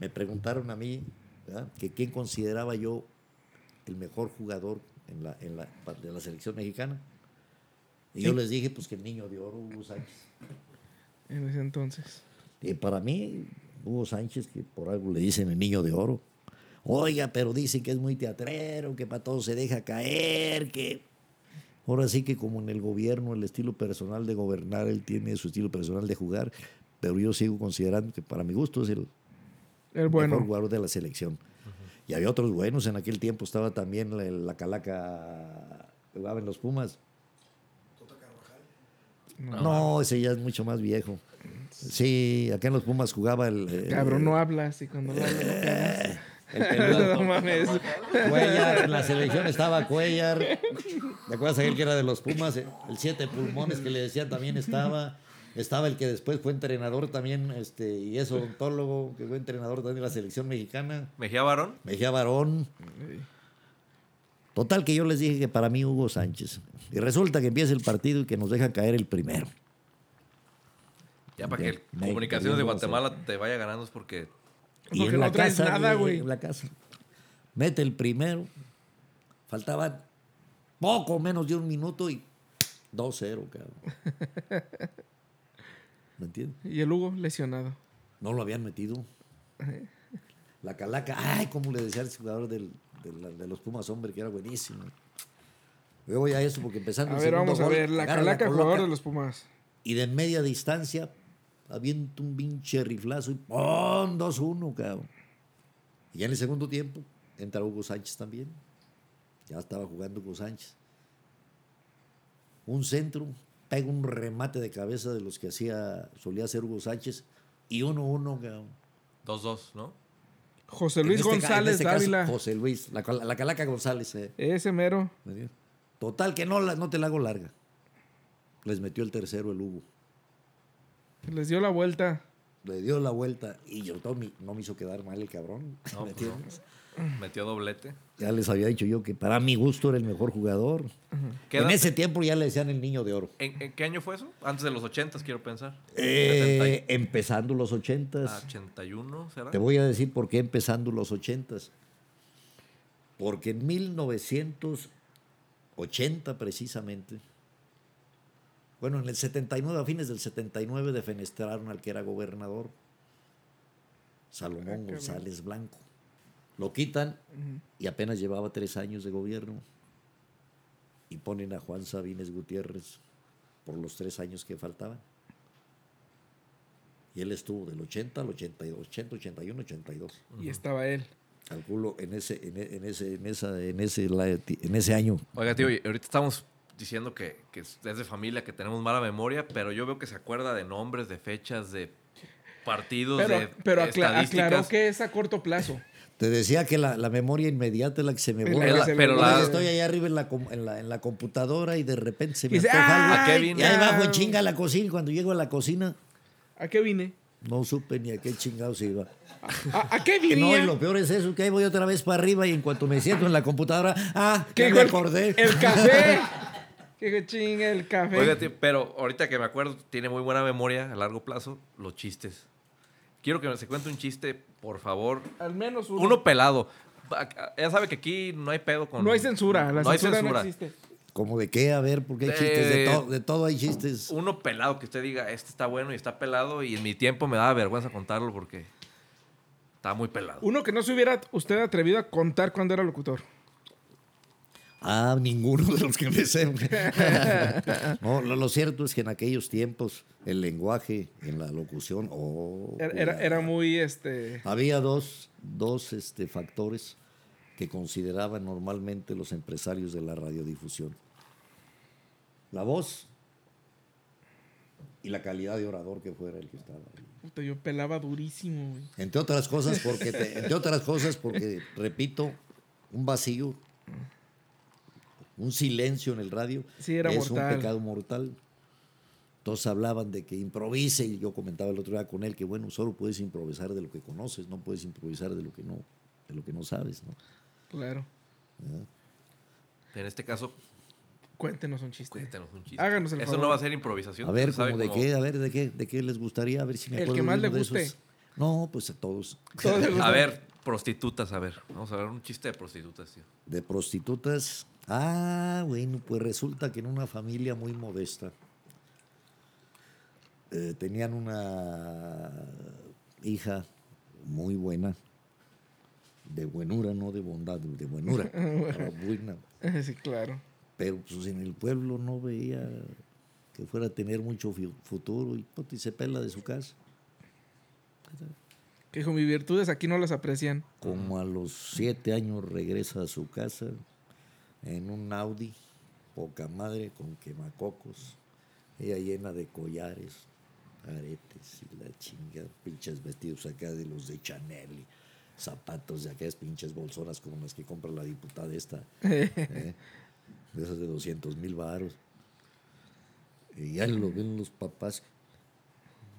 me preguntaron a mí ¿verdad? que quién consideraba yo el mejor jugador en la, en la, de la selección mexicana. Y yo les dije, pues que el niño de oro, Hugo Sánchez. En ese entonces. Y para mí, Hugo Sánchez, que por algo le dicen el niño de oro. Oiga, pero dicen que es muy teatrero, que para todo se deja caer, que... Ahora sí que como en el gobierno, el estilo personal de gobernar, él tiene su estilo personal de jugar, pero yo sigo considerando que para mi gusto es el El bueno. mejor jugador de la selección. Y había otros buenos, en aquel tiempo estaba también la, la calaca, que jugaba en los Pumas. No, ese ya es mucho más viejo. Sí, acá en los Pumas jugaba el... eh, Cabrón, no hablas y cuando no hablas [LAUGHS] no mames. Cuellar, en la selección estaba Cuellar. ¿Te acuerdas aquel que era de los Pumas? El siete pulmones que le decían también estaba. Estaba el que después fue entrenador también, este, y es odontólogo, que fue entrenador también de la selección mexicana. Mejía Barón. Mejía Barón. Total que yo les dije que para mí Hugo Sánchez. Y resulta que empieza el partido y que nos deja caer el primero. Ya para que Comunicaciones de Guatemala te vaya ganando es porque Y en no la traes casa, nada, güey. En la casa. Mete el primero. Faltaban poco menos de un minuto y 2-0, cabrón. [LAUGHS] ¿Me entiendes? Y el Hugo lesionado. No lo habían metido. La calaca, ay, como le decía al jugador del- de, la- de los Pumas, hombre, que era buenísimo. Yo voy a eso porque empezando A el ver, vamos a ver. La calaca, coloca, jugador de los Pumas. Y de media distancia, avienta un pinche riflazo y ¡pum! 2-1, cabrón. Y ya en el segundo tiempo entra Hugo Sánchez también. Ya estaba jugando Hugo Sánchez. Un centro, pega un remate de cabeza de los que hacía, solía hacer Hugo Sánchez. Y 1-1, cabrón. 2-2, ¿no? José Luis este González este caso, Dávila. José Luis, la, cal- la calaca González. eh. Ese mero. Total, que no, no te la hago larga. Les metió el tercero el Hugo. Les dio la vuelta. Le dio la vuelta y yo todo mi- no me hizo quedar mal el cabrón. No, ¿me pues entiendes? Metió doblete. Ya les había dicho yo que para mi gusto era el mejor jugador. ¿Qué En edad- ese tiempo ya le decían el niño de oro. ¿En, en qué año fue eso? Antes de los 80, quiero pensar. Eh, empezando los Ah, ochentas. 81, ¿será? Te voy a decir por qué empezando los ochentas. Porque en 1980 precisamente, bueno, en el 79, a fines del 79 defenestraron al que era gobernador, Salomón González Blanco. Lo quitan y apenas llevaba tres años de gobierno y ponen a Juan Sabines Gutiérrez por los tres años que faltaban. Y él estuvo del 80 al 82, 80, 81, 82. Y estaba él. Calculo en ese, en, en ese, en esa, en ese, en ese año. Oiga, tío, y ahorita estamos diciendo que, que es de familia, que tenemos mala memoria, pero yo veo que se acuerda de nombres, de fechas, de partidos, Pero, de pero acla- estadísticas. aclaró que es a corto plazo. Te decía que la, la memoria inmediata es la que se me borra. la que la- se le pero la- Estoy allá arriba en la, en, la, en la computadora y de repente se me Dice, antoja algo. ¿a qué "Ay, vine?" Y ahí bajo en chinga a la cocina. Cuando llego a la cocina, ¿A qué vine? no supe ni a qué chingados iba. ¿A, a qué [LAUGHS] Que no, lo peor es eso, que ahí voy otra vez para arriba y en cuanto me siento en la computadora, ah, ¿Qué me acordé. El café. [LAUGHS] que chinga el café. Oiga, tío, pero ahorita que me acuerdo, tiene muy buena memoria a largo plazo, los chistes. Quiero que se cuente un chiste, por favor. Al menos uno. Uno pelado. Ya sabe que aquí no hay pedo con... no hay censura. La no hay censura, censura. no existe. ¿Cómo de qué? A ver, porque hay De- chistes de, todo de todo hay chistes. Uno pelado que usted diga, este está bueno y está pelado, y en mi tiempo me daba vergüenza contarlo porque estaba muy pelado. Uno que no se hubiera usted atrevido a contar cuando era locutor. Ah, ninguno de los que me sé. [LAUGHS] no, lo, lo cierto es que en aquellos tiempos el lenguaje en la locución, oh, Era, era, era muy este. había dos, dos este, factores que consideraban normalmente los empresarios de la radiodifusión. La voz y la calidad de orador que fuera el que estaba ahí. puta, yo pelaba durísimo, güey. Entre otras cosas, porque, te- entre otras cosas, porque, repito, un vacío, un silencio en el radio Sí, era es mortal. un pecado mortal. Todos hablaban de que improvise y yo comentaba el otro día con él que bueno, solo puedes improvisar de lo que conoces, no puedes improvisar de lo que no, de lo que no sabes, ¿no? Claro. En este caso, Cuéntenos un chiste. cuéntenos un chiste. Háganos el Eso favor. no va a ser improvisación. A ver, ¿sabe como de cómo? qué, a ver, de qué, de qué les gustaría, a ver si me El acuerdo que de más le guste. esos. No, pues a todos. A ver, prostitutas, a ver. Vamos a ver un chiste de prostitutas, tío. De prostitutas. Ah, bueno, pues resulta que en una familia muy modesta eh, tenían una hija muy buena, de buenura, no de bondad, de buenura. [LAUGHS] buena. [LAUGHS] Sí, claro. Pero pues en el pueblo no veía que fuera a tener mucho futuro y, puta, y se pela de su casa. Que dijo, mis virtudes aquí no las aprecian. Como a los siete años regresa a su casa en un Audi, poca madre, con quemacocos, ella llena de collares, aretes y la chinga, pinches vestidos acá de los de Chanel y zapatos de aquellas pinches bolsonas como las que compra la diputada esta, [LAUGHS] ¿eh? de esas de 200 mil varos. Y ya lo ven los papás.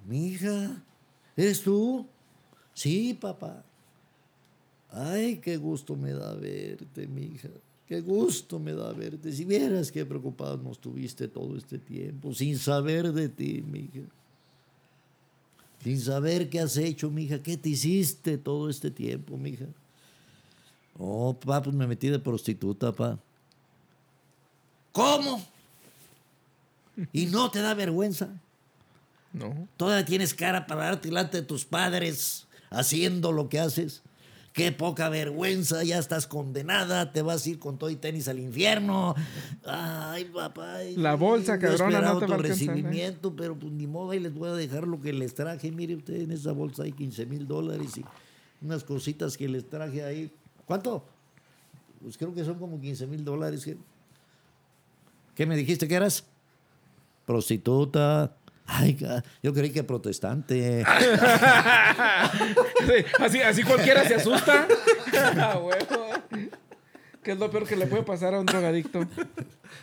Mi hija, ¿eres tú? Sí, papá. Ay, qué gusto me da verte, mi hija. Qué gusto me da verte. Si vieras qué preocupados nos tuviste todo este tiempo, sin saber de ti, mi hija. sin saber qué has hecho, mija, qué te hiciste todo este tiempo, mija. Oh, papá, pues me metí de prostituta, pa. ¿Cómo? ¿Y no te da vergüenza? No. Todavía tienes cara para darte delante de tus padres haciendo lo que haces. Qué poca vergüenza, ya estás condenada, te vas a ir con todo y tenis al infierno. Ay, papá. La bolsa, cabrona, no te va alcanzar, ¿eh? recibimiento, pero pues ni modo, ahí les voy a dejar lo que les traje. Mire usted, en esa bolsa hay 15 mil dólares y unas cositas que les traje ahí. ¿Cuánto? Pues creo que son como 15 mil dólares. ¿Qué- ¿Qué me dijiste que eras? Prostituta. Ay, yo creí que protestante. Sí, así, así cualquiera se asusta. [LAUGHS] Ah, huevo. ¿Qué es lo peor que le puede pasar a un drogadicto?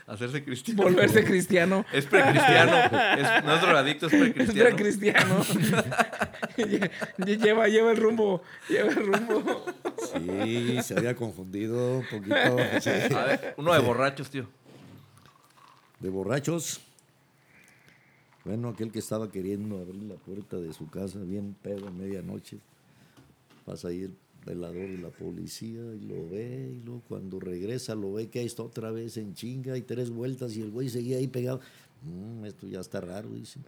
Hacerse cristiano. Volverse cristiano. Es precristiano. Es, no es drogadicto, es Es precristiano. cristiano. [LAUGHS] Lle- lleva, lleva el rumbo. Lleva el rumbo. Sí, se había confundido un poquito. sí. A ver, uno de borrachos, tío. De borrachos. Bueno, aquel que estaba queriendo abrir la puerta de su casa, bien pedo a medianoche. Pasa ahí el velador de la policía y lo ve. Y luego cuando regresa lo ve que ahí está otra vez en chinga y tres vueltas y el güey seguía ahí pegado. "Mm, esto ya está raro, dice.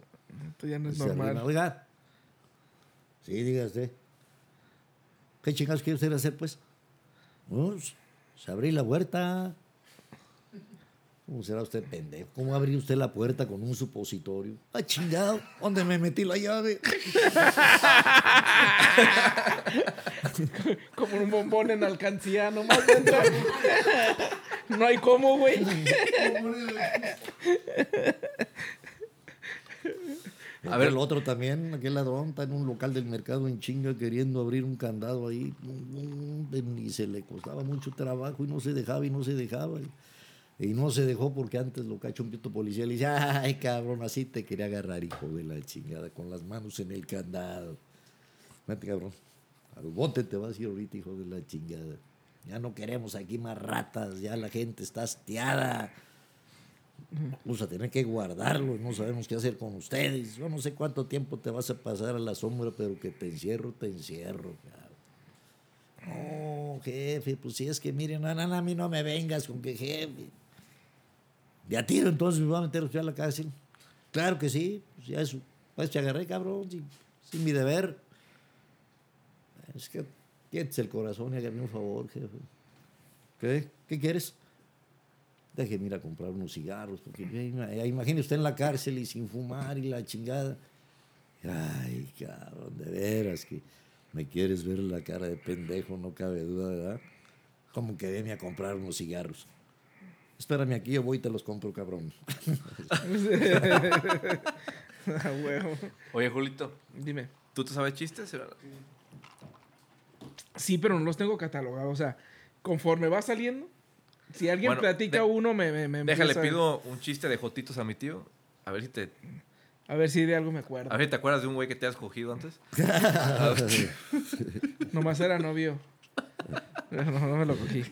Esto ya no es normal. Oiga. Sí, diga usted. ¿Qué chingados quiere usted hacer, pues? Pues, se abrí la puerta. ¿Cómo será usted pendejo? ¿Cómo abrió usted la puerta con un supositorio? ¡Ah, chingado! ¿Dónde me metí la llave? [LAUGHS] Como un bombón en alcancía, nomás entra. No hay cómo, güey. A ver. el otro también, aquel ladrón, está en un local del mercado en chinga queriendo abrir un candado ahí. Y se le costaba mucho trabajo y no se dejaba y no se dejaba. Y, y no se dejó porque antes lo cachó un pito policial y dice, ay cabrón, así te quería agarrar, hijo de la chingada, con las manos en el candado. Vete, cabrón. Al bote te vas a ir ahorita, hijo de la chingada. Ya no queremos aquí más ratas, ya la gente está hastiada. Vamos a tener que guardarlo, no sabemos qué hacer con ustedes. Yo no sé cuánto tiempo te vas a pasar a la sombra, pero que te encierro, te encierro. cabrón. No, jefe, pues si es que miren, no, no, a mí no me vengas con que jefe. De a tiro entonces me va a meter usted a la cárcel. Claro que sí, pues ya eso. Pues te agarré, cabrón, sin, mi deber. Es que quieres el corazón y hágame un favor, jefe. ¿Qué? ¿Qué quieres? Déjeme ir a comprar unos cigarros, porque ya ima- ya imagine usted en la cárcel y sin fumar y la chingada. Ay, cabrón, de veras que me quieres ver la cara de pendejo, no cabe duda, ¿verdad? Como que venme a comprar unos cigarros. Espérame aquí, yo voy y te los compro, cabrón. [LAUGHS] Ah, huevo. Oye, Julito, Dime. ¿tú te sabes chistes? Sí, pero no los tengo catalogados. O sea, conforme va saliendo, si alguien Bueno, platica de- uno, me, me, me Déjale, empieza- pido un chiste de jotitos a mi tío. A ver si te, A ver si de algo me acuerdo. a ver te acuerdas de un güey que te has cogido antes. [LAUGHS] Nomás era novio. [LAUGHS] No, no me lo cogí.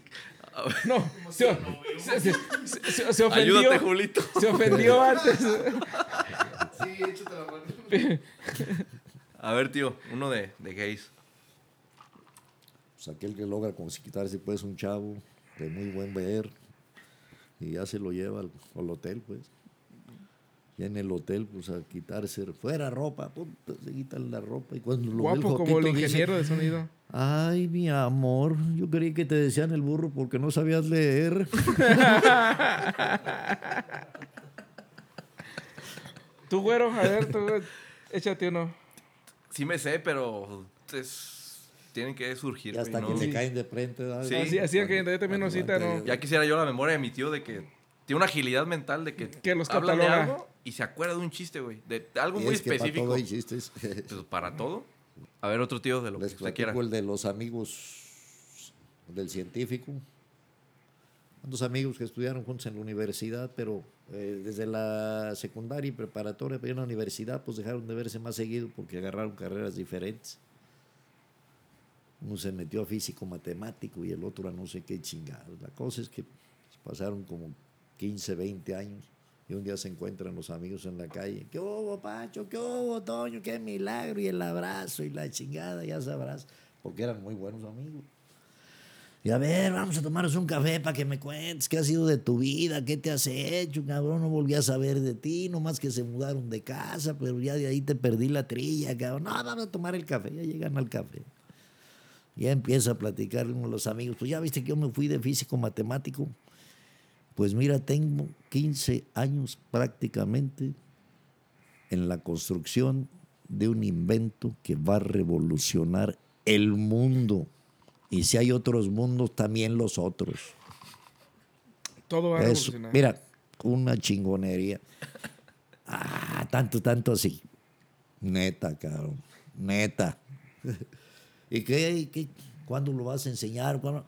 No, se, se- se- se- se ofendió. Ayúdate, Julito. Se ofendió antes. Sí, échate la mano. A ver, tío, uno de, de gays. Pues aquel que logra quitarse pues un chavo de muy buen ver y ya se lo lleva al, al hotel pues. Y en el hotel pues a quitarse fuera ropa, puta, se quitan la ropa y cuando lo ve el Guapo como el jotito dice, ingeniero de sonido. Ay, mi amor, yo creí que te decían el burro porque no sabías leer. [LAUGHS] Tú, güero, a ver, tú, échate uno. Sí me sé, pero es- tienen que surgir. Y hasta güey, que ¿no? le caen de frente. Sí. Así, así que yo también Cuando cita, ¿no? Ya quisiera yo la memoria de mi tío de que tiene una agilidad mental de que, Que los hablan de cataloga. algo y se acuerda de un chiste, güey. De, algo Y muy es que para específico. todo hay chistes. [LAUGHS] Pues, para todo. A ver, otro tío de lo que Les usted quiera. el de los amigos del científico. Dos amigos que estudiaron juntos en la universidad, pero eh, desde la secundaria y preparatoria, pero en la universidad, pues dejaron de verse más seguido porque agarraron carreras diferentes. Uno se metió a físico matemático y el otro a no sé qué chingados. La cosa es que pasaron como 15, 20 años. Y un día se encuentran los amigos en la calle. ¿Qué hubo, Pancho? ¿Qué hubo, Toño? ¡Qué milagro! Y el abrazo y la chingada, ya sabrás. Porque eran muy buenos amigos. Y a ver, vamos a tomarnos un café para que me cuentes qué ha sido de tu vida, qué te has hecho, cabrón. No volví a saber de ti, nomás que se mudaron de casa, pero ya de ahí te perdí la trilla, cabrón. No, vamos a tomar el café, ya llegan al café. Ya empieza a platicar con los amigos. Pues ya viste que yo me fui de físico matemático. Pues mira, tengo 15 años prácticamente en la construcción de un invento que va a revolucionar el mundo. Y si hay otros mundos, también los otros. Todo va a Eso, revolucionar. mira, una chingonería. Ah, tanto, tanto así. Neta, cabrón. Neta. ¿Y qué, qué? ¿Cuándo lo vas a enseñar? ¿Cuándo?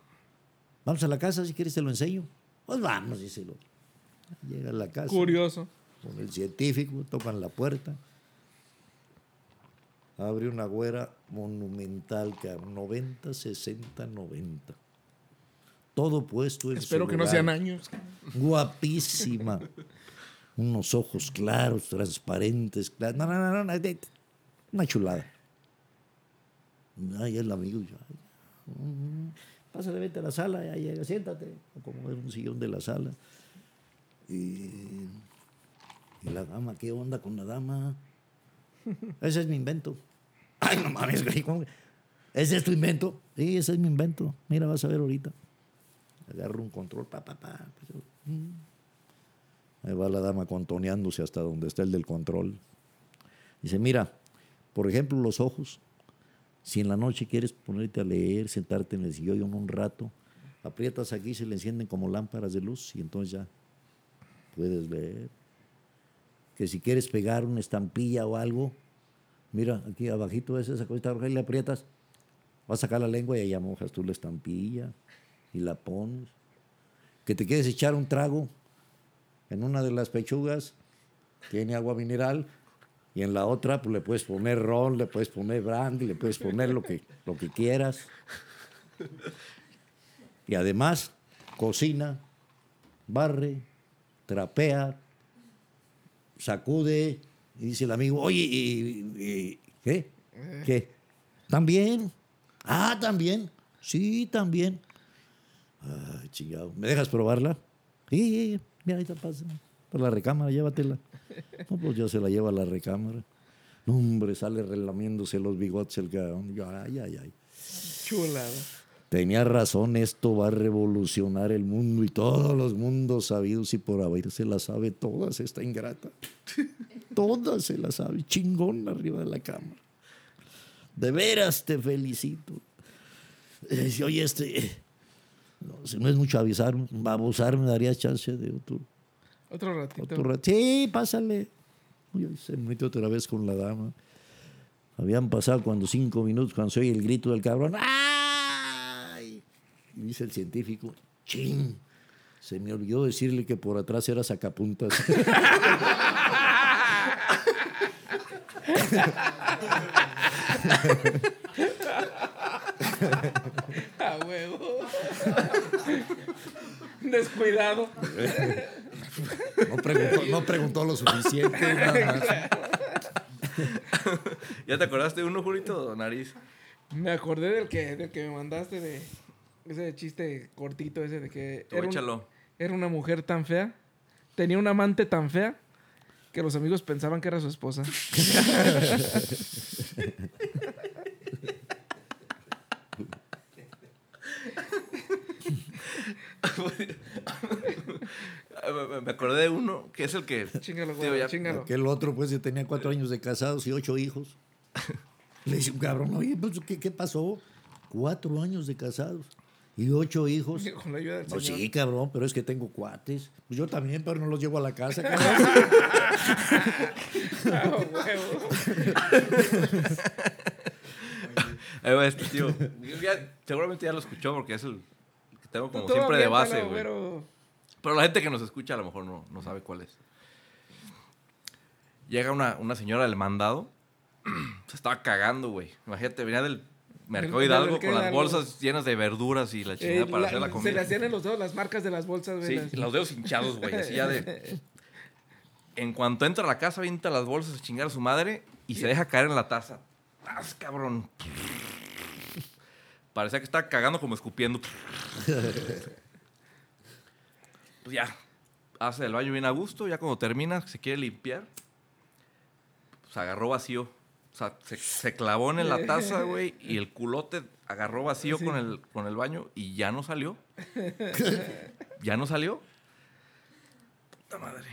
Vamos a la casa, si quieres te lo enseño. Pues vamos, díselo. Llega a la casa Curioso. con el científico, tocan la puerta. Abre una güera monumental, cabrón. 90, 60, 90. Todo puesto en su Espero que no sean años. Guapísima. Unos ojos claros, transparentes. cla- No, no, no, no, no, Una chulada. Ay, el amigo. ay, Pásale, vete a la sala, ya llega, siéntate. Como un sillón de la sala. Y, la dama, ¿qué onda con la dama? Ese es mi invento. Ay, no mames. ¿Ese es tu invento? Sí, ese es mi invento. Mira, vas a ver ahorita. Agarro un control, pa, pa, pa. pues, mm. Ahí va la dama contoneándose hasta donde está el del control. Dice, mira, por ejemplo, los ojos. Si en la noche quieres ponerte a leer, sentarte en el sillón un rato, aprietas aquí, se le encienden como lámparas de luz y entonces ya puedes leer. Que si quieres pegar una estampilla o algo, mira, aquí abajito ves esa cosita roja y le aprietas, vas a sacar la lengua y ahí mojas tú la estampilla y la pones. Que te quieres echar un trago en una de las pechugas, tiene agua mineral, y en la otra pues, le puedes poner ron, le puedes poner brandy, le puedes poner lo que, lo que quieras. Y además, cocina, barre, trapea, sacude, y dice el amigo, oye, ¿y, qué? ¿Qué? ¿También? Ah, también. Sí, también. Ay, chingado. ¿Me dejas probarla? Sí. Mira, ahí te pasa. La recámara, llévatela. No, pues yo se la llevo a la recámara. No, hombre, sale relamiéndose los bigotes el cabrón. Yo, ay, ay, ay. Chulada. Tenía razón, esto va a revolucionar el mundo y todos los mundos sabidos y por haber se la sabe todas esta ingrata. Todas se la sabe, chingón arriba de la cámara. De veras te felicito. Eh, oye, este, eh, no, si no es mucho avisar, abusar, me darías chance de otro, Otro ratito. otro rato. Sí, pásale. Uy, se metió otra vez con la dama. Habían pasado cuando cinco minutos, cuando se oye el grito del cabrón. ¡Ay! Y dice el científico, ¡chin! Se me olvidó decirle que por atrás era sacapuntas. [LAUGHS] A huevo. [LAUGHS] Descuidado. [LAUGHS] No preguntó, no preguntó lo suficiente. [LAUGHS] nada más. ¿Ya te acordaste de uno, Jurito, nariz? Me acordé del que, del que me mandaste de ese chiste cortito ese de que Tú era, un- échalo. era una mujer tan fea, tenía un amante tan fea que los amigos pensaban que era su esposa. [LAUGHS] Me- acordé de uno que es el que. Chíngalo, Tío, güey, ya- chíngalo. Aquel otro, pues, que tenía cuatro años de casados y ocho hijos. Le dice un cabrón, oye, pues, ¿qué, qué pasó? Cuatro años de casados y ocho hijos. [LAUGHS] Con la ayuda del Pues Señor. sí, cabrón, pero es que tengo cuates. Pues yo también, pero no los llevo a la casa, [LAUGHS] cabrón. Ah, huevo. Ahí va este tío. Ya- seguramente ya lo escuchó porque es el que tengo como siempre de base, güey. güero. Pero la gente que nos escucha a lo mejor no, no sabe cuál es. Llega una, una señora del mandado. [CLEARS THROAT] Se estaba cagando, güey. Imagínate, venía del mercado Del- del Hidalgo mercado con las Hidalgo. bolsas llenas de verduras y la Eh, chingada para la- hacer la se comida. le hacían en los dedos las marcas de las bolsas, güey. Sí, las- los dedos hinchados, güey. Así ya de. [LAUGHS] En cuanto entra a la casa, avienta las bolsas a chingar a su madre y se deja caer en la taza. ¡Tras, cabrón! Parecía que estaba cagando como escupiendo. [LAUGHS] Pues ya, hace el baño bien a gusto. Ya cuando termina, se quiere limpiar. Pues agarró vacío. O sea, se, clavó en la taza, güey, y el culote agarró vacío con, el, con el baño y ya no salió. ya no salió. Puta madre.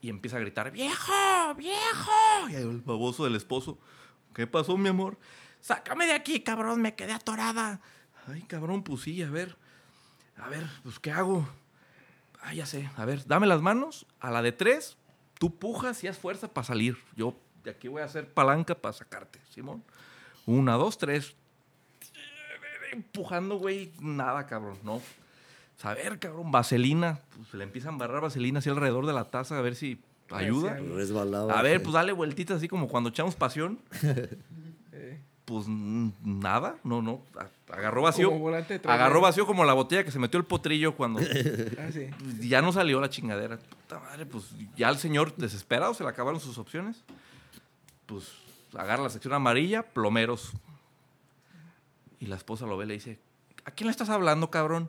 Y empieza a gritar, viejo, viejo. Y ahí el baboso del esposo, ¿qué pasó, mi amor? Sácame de aquí, cabrón, me quedé atorada. Ay, cabrón, pues sí, a ver. A ver, pues, ¿qué hago? Ah, ya sé. A ver, dame las manos. A la de tres, tú pujas y haz fuerza para salir. Yo de aquí voy a hacer palanca para sacarte, Simón. Una, dos, tres. Empujando, güey, nada, cabrón, no. A ver, cabrón, vaselina. Pues se le empieza a embarrar vaselina así alrededor de la taza a ver si ayuda. Resbalado. A ver, pues dale vueltitas así como cuando echamos pasión. [LAUGHS] Pues nada, no, no. Agarró vacío. Como volante de trailer. Agarró vacío como la botella que se metió el potrillo cuando [LAUGHS] ah, sí. ya no salió la chingadera. Puta madre, pues ya el señor desesperado se le acabaron sus opciones. Pues agarra la sección amarilla, plomeros. Y la esposa lo ve y le dice, ¿a quién le estás hablando, cabrón?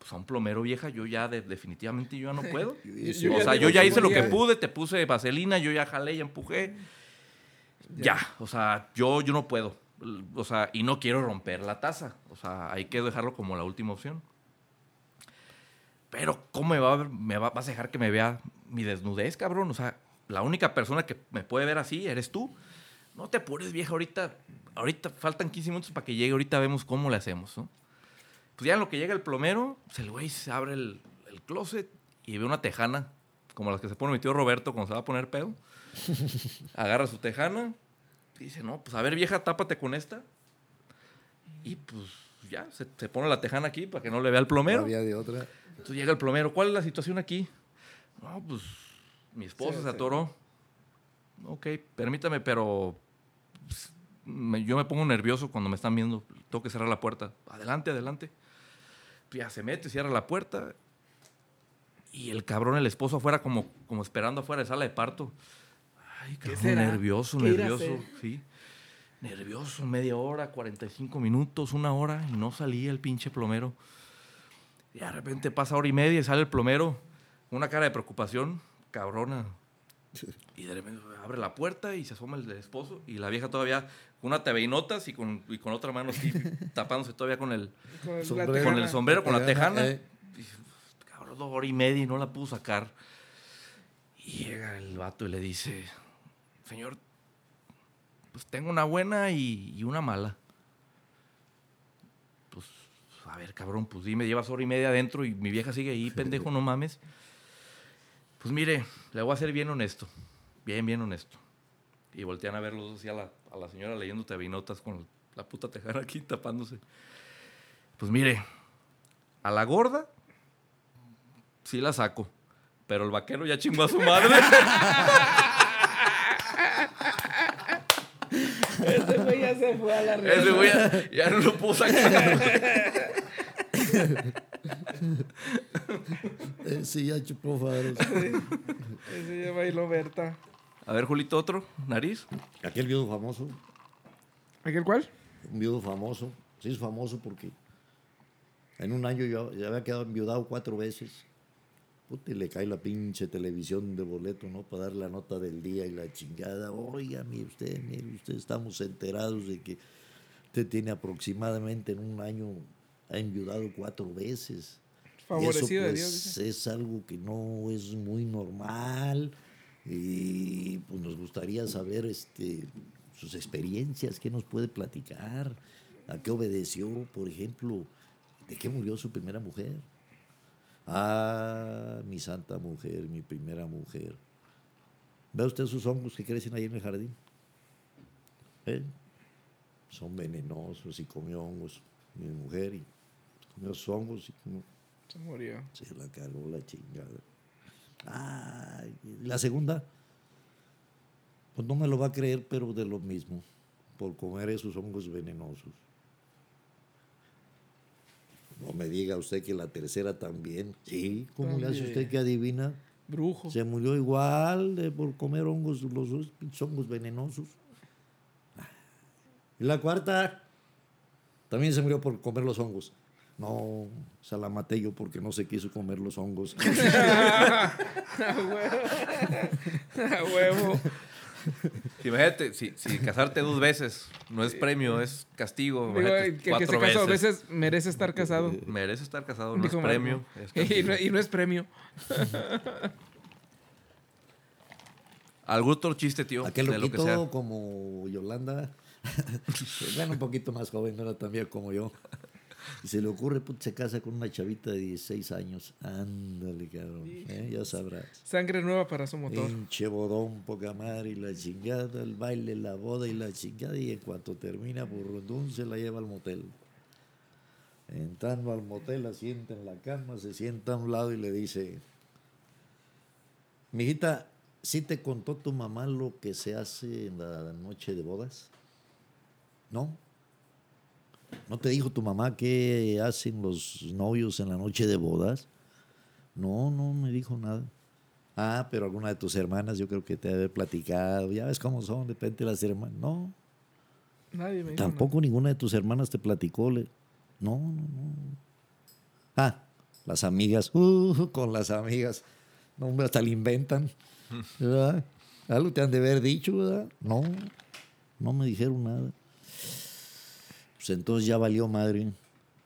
Pues a un plomero vieja, yo ya de- definitivamente yo ya no puedo. [LAUGHS] Yo o ya sea, yo ya hice lo que pude, te puse vaselina, yo ya jalé, ya empujé. Ya, o sea, yo, yo no puedo. O sea, y no quiero romper la taza. O sea, hay que dejarlo como la última opción. Pero, ¿cómo me, va me va- vas a dejar que me vea mi desnudez, cabrón? O sea, la única persona que me puede ver así eres tú. No te apures, vieja, ahorita, ahorita faltan 15 minutos para que llegue, ahorita vemos cómo le hacemos, ¿no? Pues ya en lo que llega el plomero, pues el güey se abre el, el closet y ve una tejana, como las que se pone mi tío Roberto cuando se va a poner pedo. [LAUGHS] Agarra su tejana y dice, no, pues a ver, vieja, tápate con esta. Y pues ya, se, se pone la tejana aquí para que no le vea el No plomero. había de otra. Entonces llega el plomero, ¿cuál es la situación aquí? No, pues mi esposa Sí, se sí. atoró. Ok, permítame, pero pues, me- yo me pongo nervioso cuando me están viendo. Tengo que cerrar la puerta. Adelante, adelante. Pues ya se mete, cierra la puerta. Y el cabrón, el esposo afuera, como, como esperando afuera de sala de parto. Ay, cabrón, será? nervioso, ¿Qué irá a nervioso. Sí. Nervioso, media hora, 45 minutos, una hora, y no salía el pinche plomero. Y de repente pasa hora y media y sale el plomero, una cara de preocupación, cabrona. Y de repente abre la puerta y se asoma el esposo y la vieja todavía con una notas y con, y con otra mano así, [LAUGHS] tapándose todavía con el, Con, Sombrero. con el sombrero, con la tejana. Eh. Y, cabrón, dos horas y media y no la pudo sacar. Y llega el vato y le dice, señor, pues tengo una buena y, y una mala. Pues, a ver, cabrón, pues dime, llevas hora y media adentro y mi vieja sigue ahí, [LAUGHS] pendejo, no mames. Pues mire, le voy a ser bien honesto, bien, bien honesto. Y voltean a ver los dos así a la, a la señora leyendo notas con la puta tejana aquí tapándose. Pues mire, a la gorda sí la saco, pero el vaquero ya chingó a su madre. [LAUGHS] Ese güey ya se fue a la red. Ese güey ya, ya no lo pudo sacar. Eh, sí, ya chupó faros. Ese ya bailó Berta. A ver, Julito, otro, nariz. Aquel viudo famoso, ¿Aquel cuál? un viudo famoso. Sí, es famoso porque en un año yo ya había quedado enviudado cuatro veces. Puta, y le cae la pinche televisión de boleto, ¿no? Para dar la nota del día y la chingada. Oiga, mire usted, mire usted, estamos enterados de que usted tiene aproximadamente en un año, ha enviudado cuatro veces. Favorecido y de eso, Dios. pues, dice. es algo que no es muy normal. Y pues nos gustaría saber este, sus experiencias, qué nos puede platicar, a qué obedeció, por ejemplo, de qué murió su primera mujer. Ah, mi santa mujer, mi primera mujer. ¿Ve usted sus hongos que crecen ahí en el jardín? ¿Eh? Son venenosos y comió hongos mi mujer y comió sus hongos y comió- Se murió. se la cargó la chingada. Ay, la segunda, pues no me lo va a creer, pero de lo mismo, por comer esos hongos venenosos. No me diga usted que la tercera también. Sí, ¿cómo le hace También. usted que adivina? Brujo. Se murió igual de por comer hongos, los hongos venenosos. Y la cuarta también se murió por comer los hongos. No, se la maté yo porque no se quiso comer los hongos. [LAUGHS] A huevo. A huevo. [LAUGHS] Imagínate, si, si casarte dos veces no es premio, es castigo. Digo, que, que cuatro se casa dos veces. veces merece estar casado. Merece estar casado, no Dijo es premio. es [LAUGHS] Y no, y no es premio. [LAUGHS] ¿Algún otro chiste, tío? Aquel de lo que sea. como Yolanda, bueno, un poquito más joven, no era tan viejo como yo. Y se le ocurre, put, se casa con una chavita de 16 años. Ándale, cabrón, ¿eh? ya sabrás. Sangre nueva para su motor. Pinche bodón, poca madre y la chingada, el baile, la boda y la chingada. Y en cuanto termina por rondún, se la lleva al motel. Entrando al motel, la sienta en la cama, se sienta a un lado y le dice: Mijita, ¿sí te contó tu mamá lo que se hace en la noche de bodas? ¿No? ¿No te dijo tu mamá qué hacen los novios en la noche de bodas? No, no me dijo nada. Ah, pero alguna de tus hermanas yo creo que te debe haber platicado. Ya ves cómo son, de repente las hermanas. No, Nadie me dijo tampoco ninguna de tus hermanas te platicó. le- No, no, no. Ah, las amigas. Uh, con las amigas. No, hombre, hasta le inventan. [LAUGHS] ¿Verdad? Algo te han de haber dicho, ¿verdad? No, no me dijeron nada. Pues entonces ya valió madre.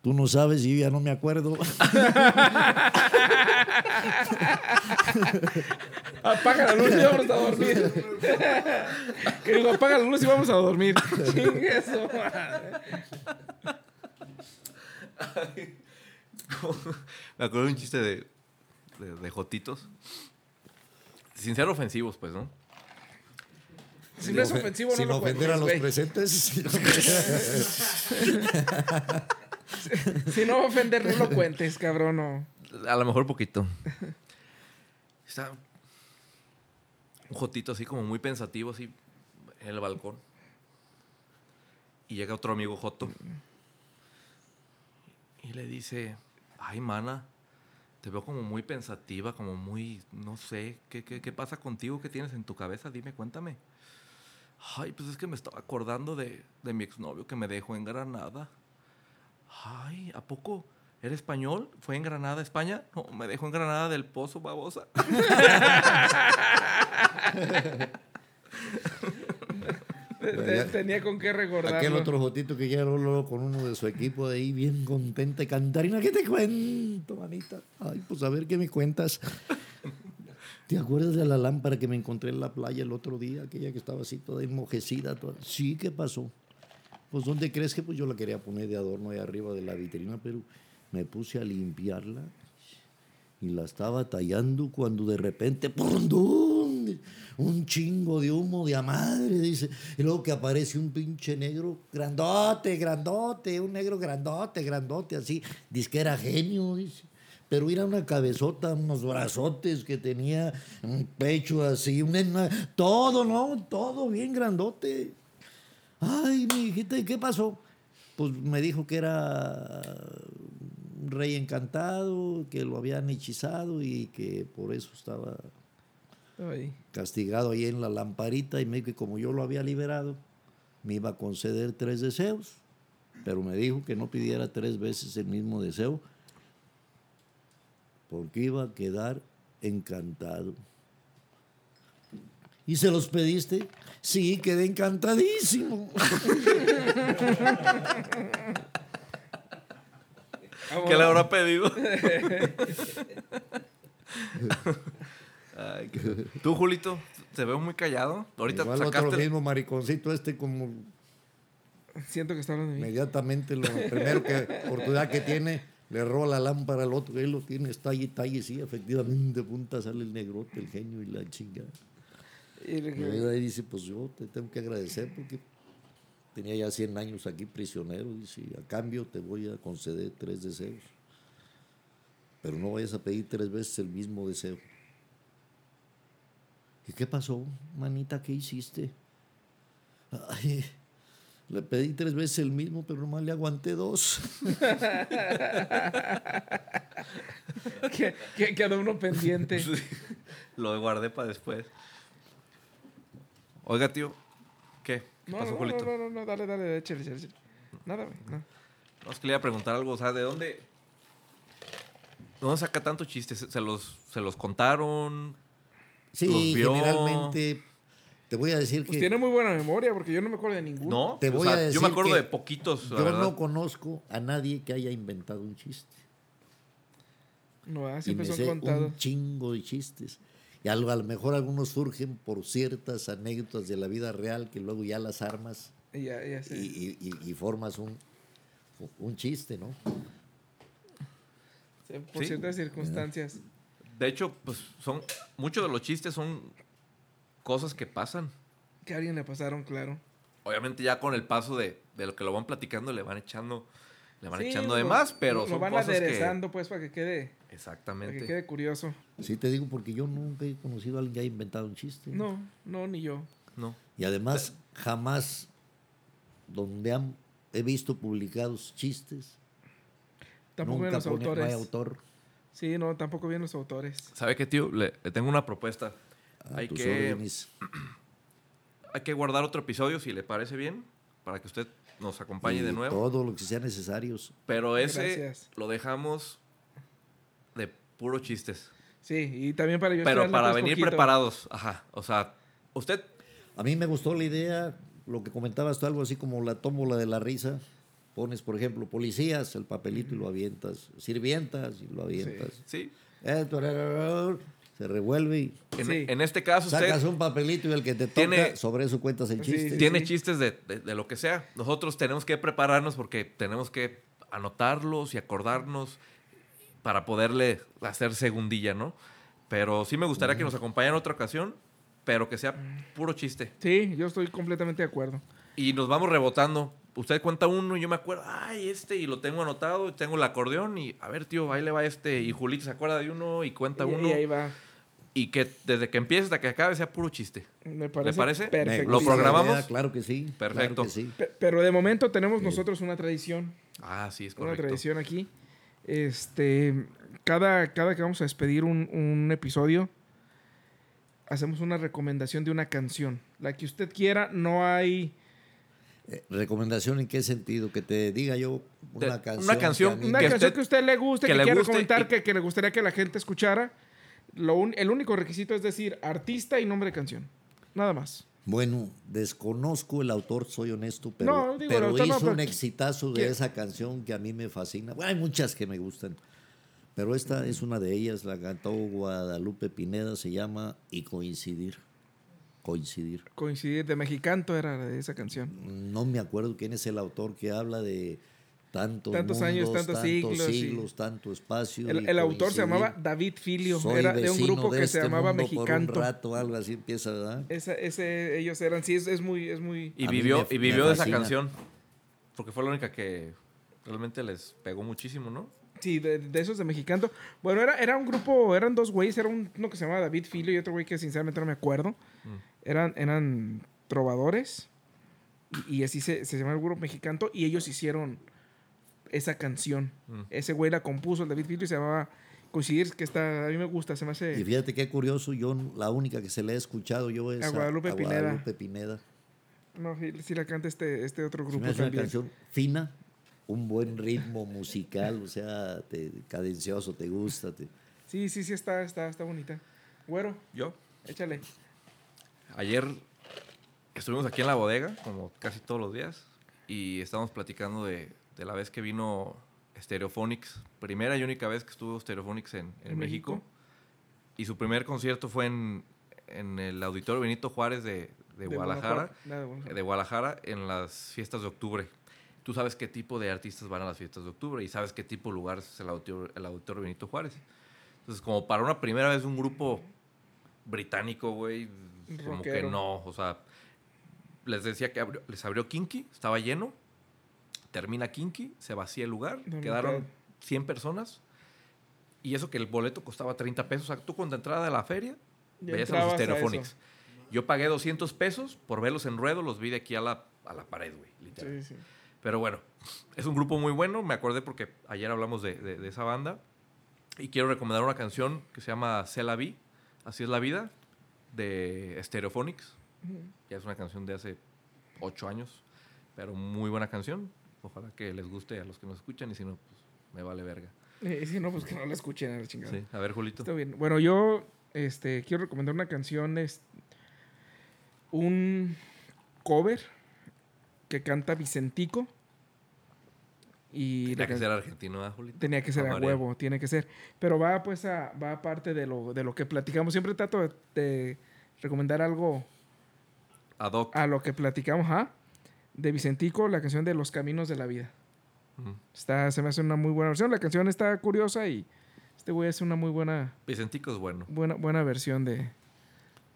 Tú no sabes y yo ya no me acuerdo. [LAUGHS] Apaga la luz y vamos a dormir. que digo, apaga la luz y vamos a dormir. Chingue su madre. [LAUGHS] Me acuerdo de un chiste de, de, de jotitos. Sin ser ofensivos, pues, ¿no? Si no es ofensivo, no Sin lo ofender a cuentes, los presentes. [LAUGHS] Si no va a ofender, no lo cuentes, cabrón. No. A lo mejor poquito. Está un jotito así como muy pensativo, así en el balcón. Y llega otro amigo joto. Y le dice, ay, mana, te veo como muy pensativa, como muy, no sé, ¿qué, qué, qué pasa contigo? ¿Qué tienes en tu cabeza? Dime, cuéntame. Ay, pues es que me estaba acordando de, de mi exnovio que me dejó en Granada. Ay, ¿a poco? ¿Era español? ¿Fue en Granada, España? No, me dejó en Granada del Pozo, babosa. Te- te- Tenía con qué recordarlo. Aquel otro jotito que llegó luego con uno de su equipo de ahí, bien contenta. Cantarina, ¿qué te cuento, manita? Ay, pues a ver qué me cuentas. ¿Te acuerdas de la lámpara que me encontré en la playa el otro día? Aquella que estaba así toda enmojecida. Sí, ¿qué pasó? Pues, ¿dónde crees que pues yo la quería poner de adorno ahí arriba de la vitrina? Pero me puse a limpiarla y la estaba tallando cuando de repente ¡pum! un chingo de humo de a madre, dice. Y luego que aparece un pinche negro grandote, grandote, un negro grandote, grandote, así. Dice que era genio, dice. Pero era una cabezota, unos brazotes que tenía, un pecho así, una, todo, ¿no? Todo bien grandote. Ay, mi hijita, ¿y qué pasó? Pues me dijo que era un rey encantado, que lo habían hechizado y que por eso estaba Ay. castigado ahí en la lamparita y me dijo que como yo lo había liberado, me iba a conceder tres deseos, pero me dijo que no pidiera tres veces el mismo deseo, porque iba a quedar encantado. ¿Y se los pediste? Sí, quedé encantadísimo. [LAUGHS] ¿Qué le habrá pedido? Ay, qué- Tú, Julito, te veo muy callado. Ahorita Igual otro sacaste... mismo mariconcito este como Siento que está hablando de mí. inmediatamente lo primero que oportunidad que tiene le roba la lámpara al otro él lo tiene está allí está allí sí efectivamente de punta sale el negrote el genio y la chinga Y dije, ahí dice pues yo te tengo que agradecer porque tenía ya 100 años aquí prisionero dice y a cambio te voy a conceder tres deseos pero no vayas a pedir tres veces el mismo deseo ¿y qué pasó manita qué hiciste Ay, le pedí tres veces el mismo, pero nomás le aguanté dos. [LAUGHS] que, que quedó uno pendiente. Lo guardé para después. Oiga, tío, ¿qué? ¿Qué No, pasó, no, no, Julito? no, no, no, dale, dale, échale, échale, échale. Nada, güey. no. No, es que le iba a preguntar algo, o sea, ¿de dónde? ¿de ¿Dónde saca tanto chistes? ¿Se los, se los contaron? Sí, Los vio. generalmente te voy a decir Pues que tiene muy buena memoria porque yo no me acuerdo de ninguno. ¿No? Te O voy sea, a Yo me decir acuerdo de poquitos, la yo verdad. no conozco a nadie que haya inventado un chiste. No, ah, Y siempre me son sé contados. un chingo de chistes. Y a lo, a lo mejor algunos surgen por ciertas anécdotas de la vida real que luego ya las armas Y Ya, ya sé. y, y- y- y formas un, un chiste, ¿no? Sí, Por Sí. ciertas circunstancias. De hecho, pues son. Muchos de los chistes son cosas que pasan. Que a alguien le pasaron, claro. Obviamente, ya con el paso de, de lo que lo van platicando, le van echando. Le van Sí, echando de más, pero lo, son van cosas aderezando, pues, para que quede, que. para que Exactamente. quede curioso. Sí te digo porque yo nunca he conocido a alguien que haya inventado un chiste. No, no, ni yo. No. Y además jamás donde han, he visto publicados chistes, Tampoco nunca los pone- no autores. hay autor. Sí, no, tampoco ven los autores. ¿Sabe qué, tío? Le, le tengo una propuesta. A Hay tus que, órdenes. [CLEARS THROAT] hay que guardar otro episodio, si le parece bien, para que usted nos acompañe Y de nuevo. Todo lo que sea necesario. Pero ese Gracias. lo dejamos de puro chistes. Sí, y también para yo Pero para pues, venir poquito. preparados. Ajá. O sea, usted A mí me gustó la idea, lo que comentabas tú, algo así como la tómbola de la risa. Pones, por ejemplo, policías, el papelito y lo avientas. Sirvientas y lo avientas. Sí. Eh, turararrar, Se revuelve y En, Sí. en este caso, sacas usted un papelito y el que te toca, Tiene- sobre eso cuentas el Sí, chiste. tiene sí. chistes de, de- de lo que sea. Nosotros tenemos que prepararnos porque tenemos que anotarlos y acordarnos para poderle hacer segundilla, ¿no? Pero sí me gustaría que nos acompañara en otra ocasión, pero que sea puro chiste. Sí, yo estoy completamente de acuerdo. Y nos vamos rebotando. Usted cuenta uno y yo me acuerdo, ay, este, y lo tengo anotado, y tengo el acordeón, y a ver, tío, ahí le va este. Y Julito se acuerda de uno y cuenta Y, uno. y ahí va. Y que desde que empiece hasta que acabe sea puro chiste. Me parece, parece? Me perfecto. ¿Lo programamos? Claro que sí. claro Perfecto. que sí. Pe- Pero de momento tenemos nosotros una tradición. Ah, sí, es Una correcto. tradición aquí. Este, cada, cada que vamos a despedir un, un episodio, hacemos una recomendación de una canción. La que usted quiera, no hay... Eh, ¿Recomendación en qué sentido? Que te diga yo De- una canción. una canción, que Una Que canción usted- que usted le guste, que que, le quiera guste comentar, y- que, que le gustaría que la gente escuchara. Lo un- el único requisito es decir artista y nombre de canción. Nada más. Bueno, desconozco el autor, soy honesto, pero, No, digo, pero autor no, hizo pero un exitazo de esa canción que a mí me fascina. Bueno, hay muchas que me gustan, pero esta es una de ellas, la cantó Guadalupe Pineda, se llama Y Coincidir. Coincidir. Coincidir de Mexicanto era de esa canción. No me acuerdo quién es el autor que habla de tantos, Tantos años, mundos, tantos siglos, y- siglos, tanto espacio. El, autor se llamaba David Filio. Soy era de un grupo de que se este llamaba mundo por un Mexicanto. rato, algo así empieza, ¿verdad? Esa- ese, ellos eran, sí, es, es muy, es muy... Y A vivió, me- y vivió de esa canción. Porque fue la única que realmente les pegó muchísimo, ¿no? Sí, de, de esos de Mexicanto. Bueno, era, era un grupo, eran dos güeyes, era un- uno que se llamaba David Filio y otro güey que sinceramente no me acuerdo. Mm. Eran, eran trovadores y, y así se, se llamaba el grupo Mexicanto y ellos hicieron esa canción. Mm. Ese güey la compuso, el David Filio, y se llamaba Coincidir, que está, a mí me gusta, se me hace... Y fíjate qué curioso, yo la única que se le he escuchado yo es A Guadalupe Pineda. Guadalupe Pineda. No, sí, sí la canta este, este otro Se grupo me hace una también. canción fina, un buen ritmo musical, o sea, te- cadencioso, te gusta. te- Sí, sí, sí, está, está, está bonita. Güero, Yo. échale. Ayer estuvimos aquí en la bodega, como casi todos los días, y estábamos platicando de, de la vez que vino Stereophonics, primera y única vez que estuvo Stereophonics en, en ¿En México. México? Y su primer concierto fue en, en el Auditorio Benito Juárez de, de Guadalajara. De Guadalajara en las fiestas de octubre. Tú sabes qué tipo de artistas van a las fiestas de octubre y sabes qué tipo de lugar es el auditorio, el auditorio Benito Juárez. Entonces, como para una primera vez un grupo británico, güey, como que no, o sea, les decía que abrió- les abrió Kinky, estaba lleno, termina Kinky, se vacía el lugar, No, quedaron claro. 100 personas y eso que el boleto costaba 30 pesos, o sea, tú con la entrada de la feria Ya veías a los a Stereophonics. eso. Yo pagué 200 pesos por verlos en ruedo, los vi de aquí a la, a la pared, güey, literal. Sí, sí. Pero bueno, es un grupo muy bueno, me acordé porque ayer hablamos de, de- de esa banda y quiero recomendar una canción que se llama C'est la vie, Así es la vida, de Stereophonics. Ya es una canción de hace ocho años, pero muy buena canción. Ojalá que les guste a los que nos escuchan y si no, pues me vale verga. Y si no, pues que no la escuchen a la chingada. Sí, a ver, Julito. Está bien. Bueno, yo este, quiero recomendar una canción, es un cover que canta Vicentico. Y Tenía que ser argentino, ¿eh, Julito? tenía que ser a huevo, tiene que ser. Pero va pues a, va aparte de lo, de lo que platicamos. Siempre trato de, de recomendar algo Ad hoc. a lo que platicamos, ¿ah? De Vicentico, la canción de Los Caminos de la Vida. Está, se me hace una muy buena versión. La canción está curiosa y este güey hace una muy buena, Vicentico es bueno. buena, buena versión de,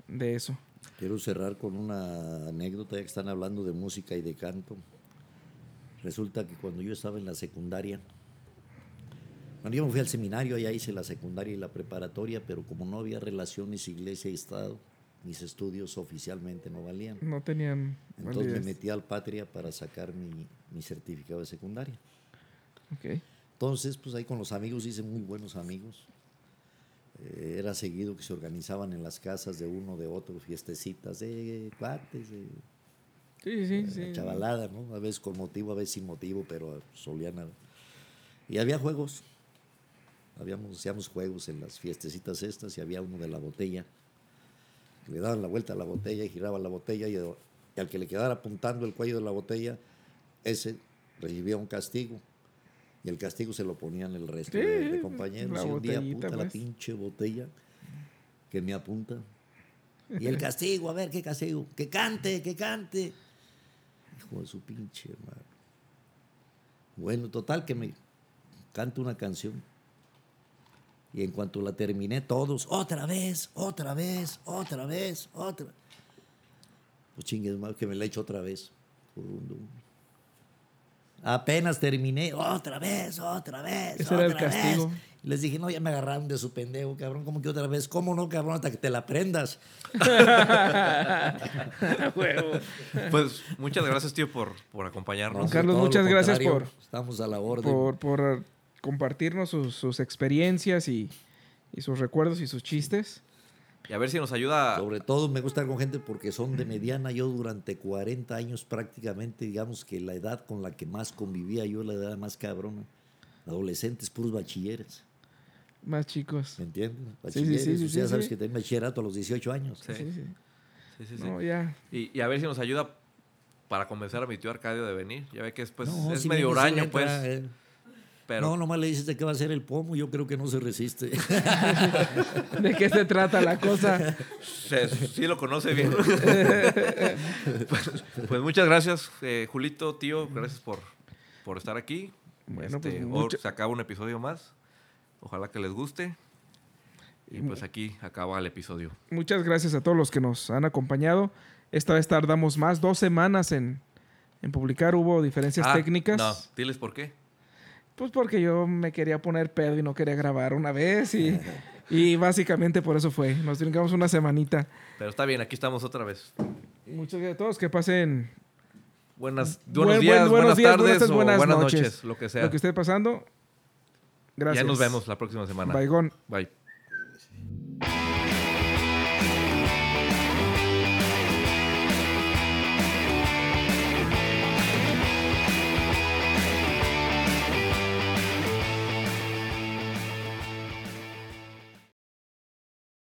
de eso. Quiero cerrar con una anécdota, ya que están hablando de música y de canto. Resulta que cuando yo estaba en la secundaria, cuando yo me fui al seminario, allá hice la secundaria y la preparatoria, pero como no había relaciones iglesia y Estado, mis estudios oficialmente no valían. No tenían Entonces me metí al Patria para sacar mi, mi certificado de secundaria. Ok. Entonces, pues ahí con los amigos hice muy buenos amigos. Eh, era seguido que se organizaban en las casas de uno, de otro, fiestecitas de cuates, de Sí, sí, eh, sí. chavalada, ¿no? A veces con motivo, a veces sin motivo, pero solían. haber. Y había juegos. Habíamos, hacíamos juegos en las fiestecitas estas y había uno de la botella. Le daban la vuelta a la botella y giraba la botella y, y al que le quedara apuntando el cuello de la botella, ese recibía un castigo. Y el castigo se lo ponían el resto Sí, de, de compañeros. la y un día apunta la pues. pinche botella que me apunta. Y el castigo, a ver qué castigo. Que cante, que cante. Hijo de su pinche hermano. Bueno, total que me canto una canción. Y en cuanto la terminé, todos, otra vez, otra vez, otra vez, otra. Pues chingues más que me la echo otra vez. Apenas terminé, otra vez, otra vez. Ese era el otra vez. castigo. Y Les dije, no, ya me agarraron de su pendejo, cabrón. ¿Cómo que otra vez? ¿Cómo no, cabrón? Hasta que te la aprendas. [LAUGHS] Pues muchas gracias, tío, por, por acompañarnos. No, Carlos, muchas gracias por- Estamos a la orden. por, por compartirnos sus, sus experiencias y, y sus recuerdos y sus chistes. Y a ver si nos ayuda. Sobre todo me gusta estar con gente porque son de mediana. Yo durante 40 años prácticamente, digamos que la edad con la que más convivía yo, la edad más cabrona. Adolescentes, puros bachilleres. Más chicos. ¿Me entiendes? Sí, sí, Bachilleres. sí, sí, o sea, sí, sabes sí. que tengo bachillerato a los 18 años. Sí, Sí, sí. sí, sí, sí. No, ya. Y, y a ver si nos ayuda para convencer a mi tío Arcadio de venir. Ya ve que después No, pues, es si medio huraño, pues. entra, eh. Pero No, nomás le dices de qué va a ser el pomo, yo creo que no se resiste. [LAUGHS] ¿De qué se trata la cosa? se- sí lo conoce bien. [LAUGHS] pues, pues muchas gracias, eh, Julito, tío. Gracias por, por estar aquí. Bueno, pues, Este, hoy mucha- se acaba un episodio más. Ojalá que les guste. Y pues aquí acaba el episodio. Muchas gracias a todos los que nos han acompañado. Esta vez tardamos más, dos semanas en, en publicar. Hubo diferencias Ah, técnicas. No, diles por qué. Pues porque yo me quería poner pedo y no quería grabar una vez y, [LAUGHS] y básicamente por eso fue. Nos brincamos una semanita. Pero está bien, aquí estamos otra vez. Muchas gracias a todos. Que pasen Buenas, buen- buenos buen- días, buenas días, tardes buenas, o buenas buenas noches. noches, lo que sea. lo que esté pasando. Gracias. Ya nos vemos la próxima semana. Baigón. Bye.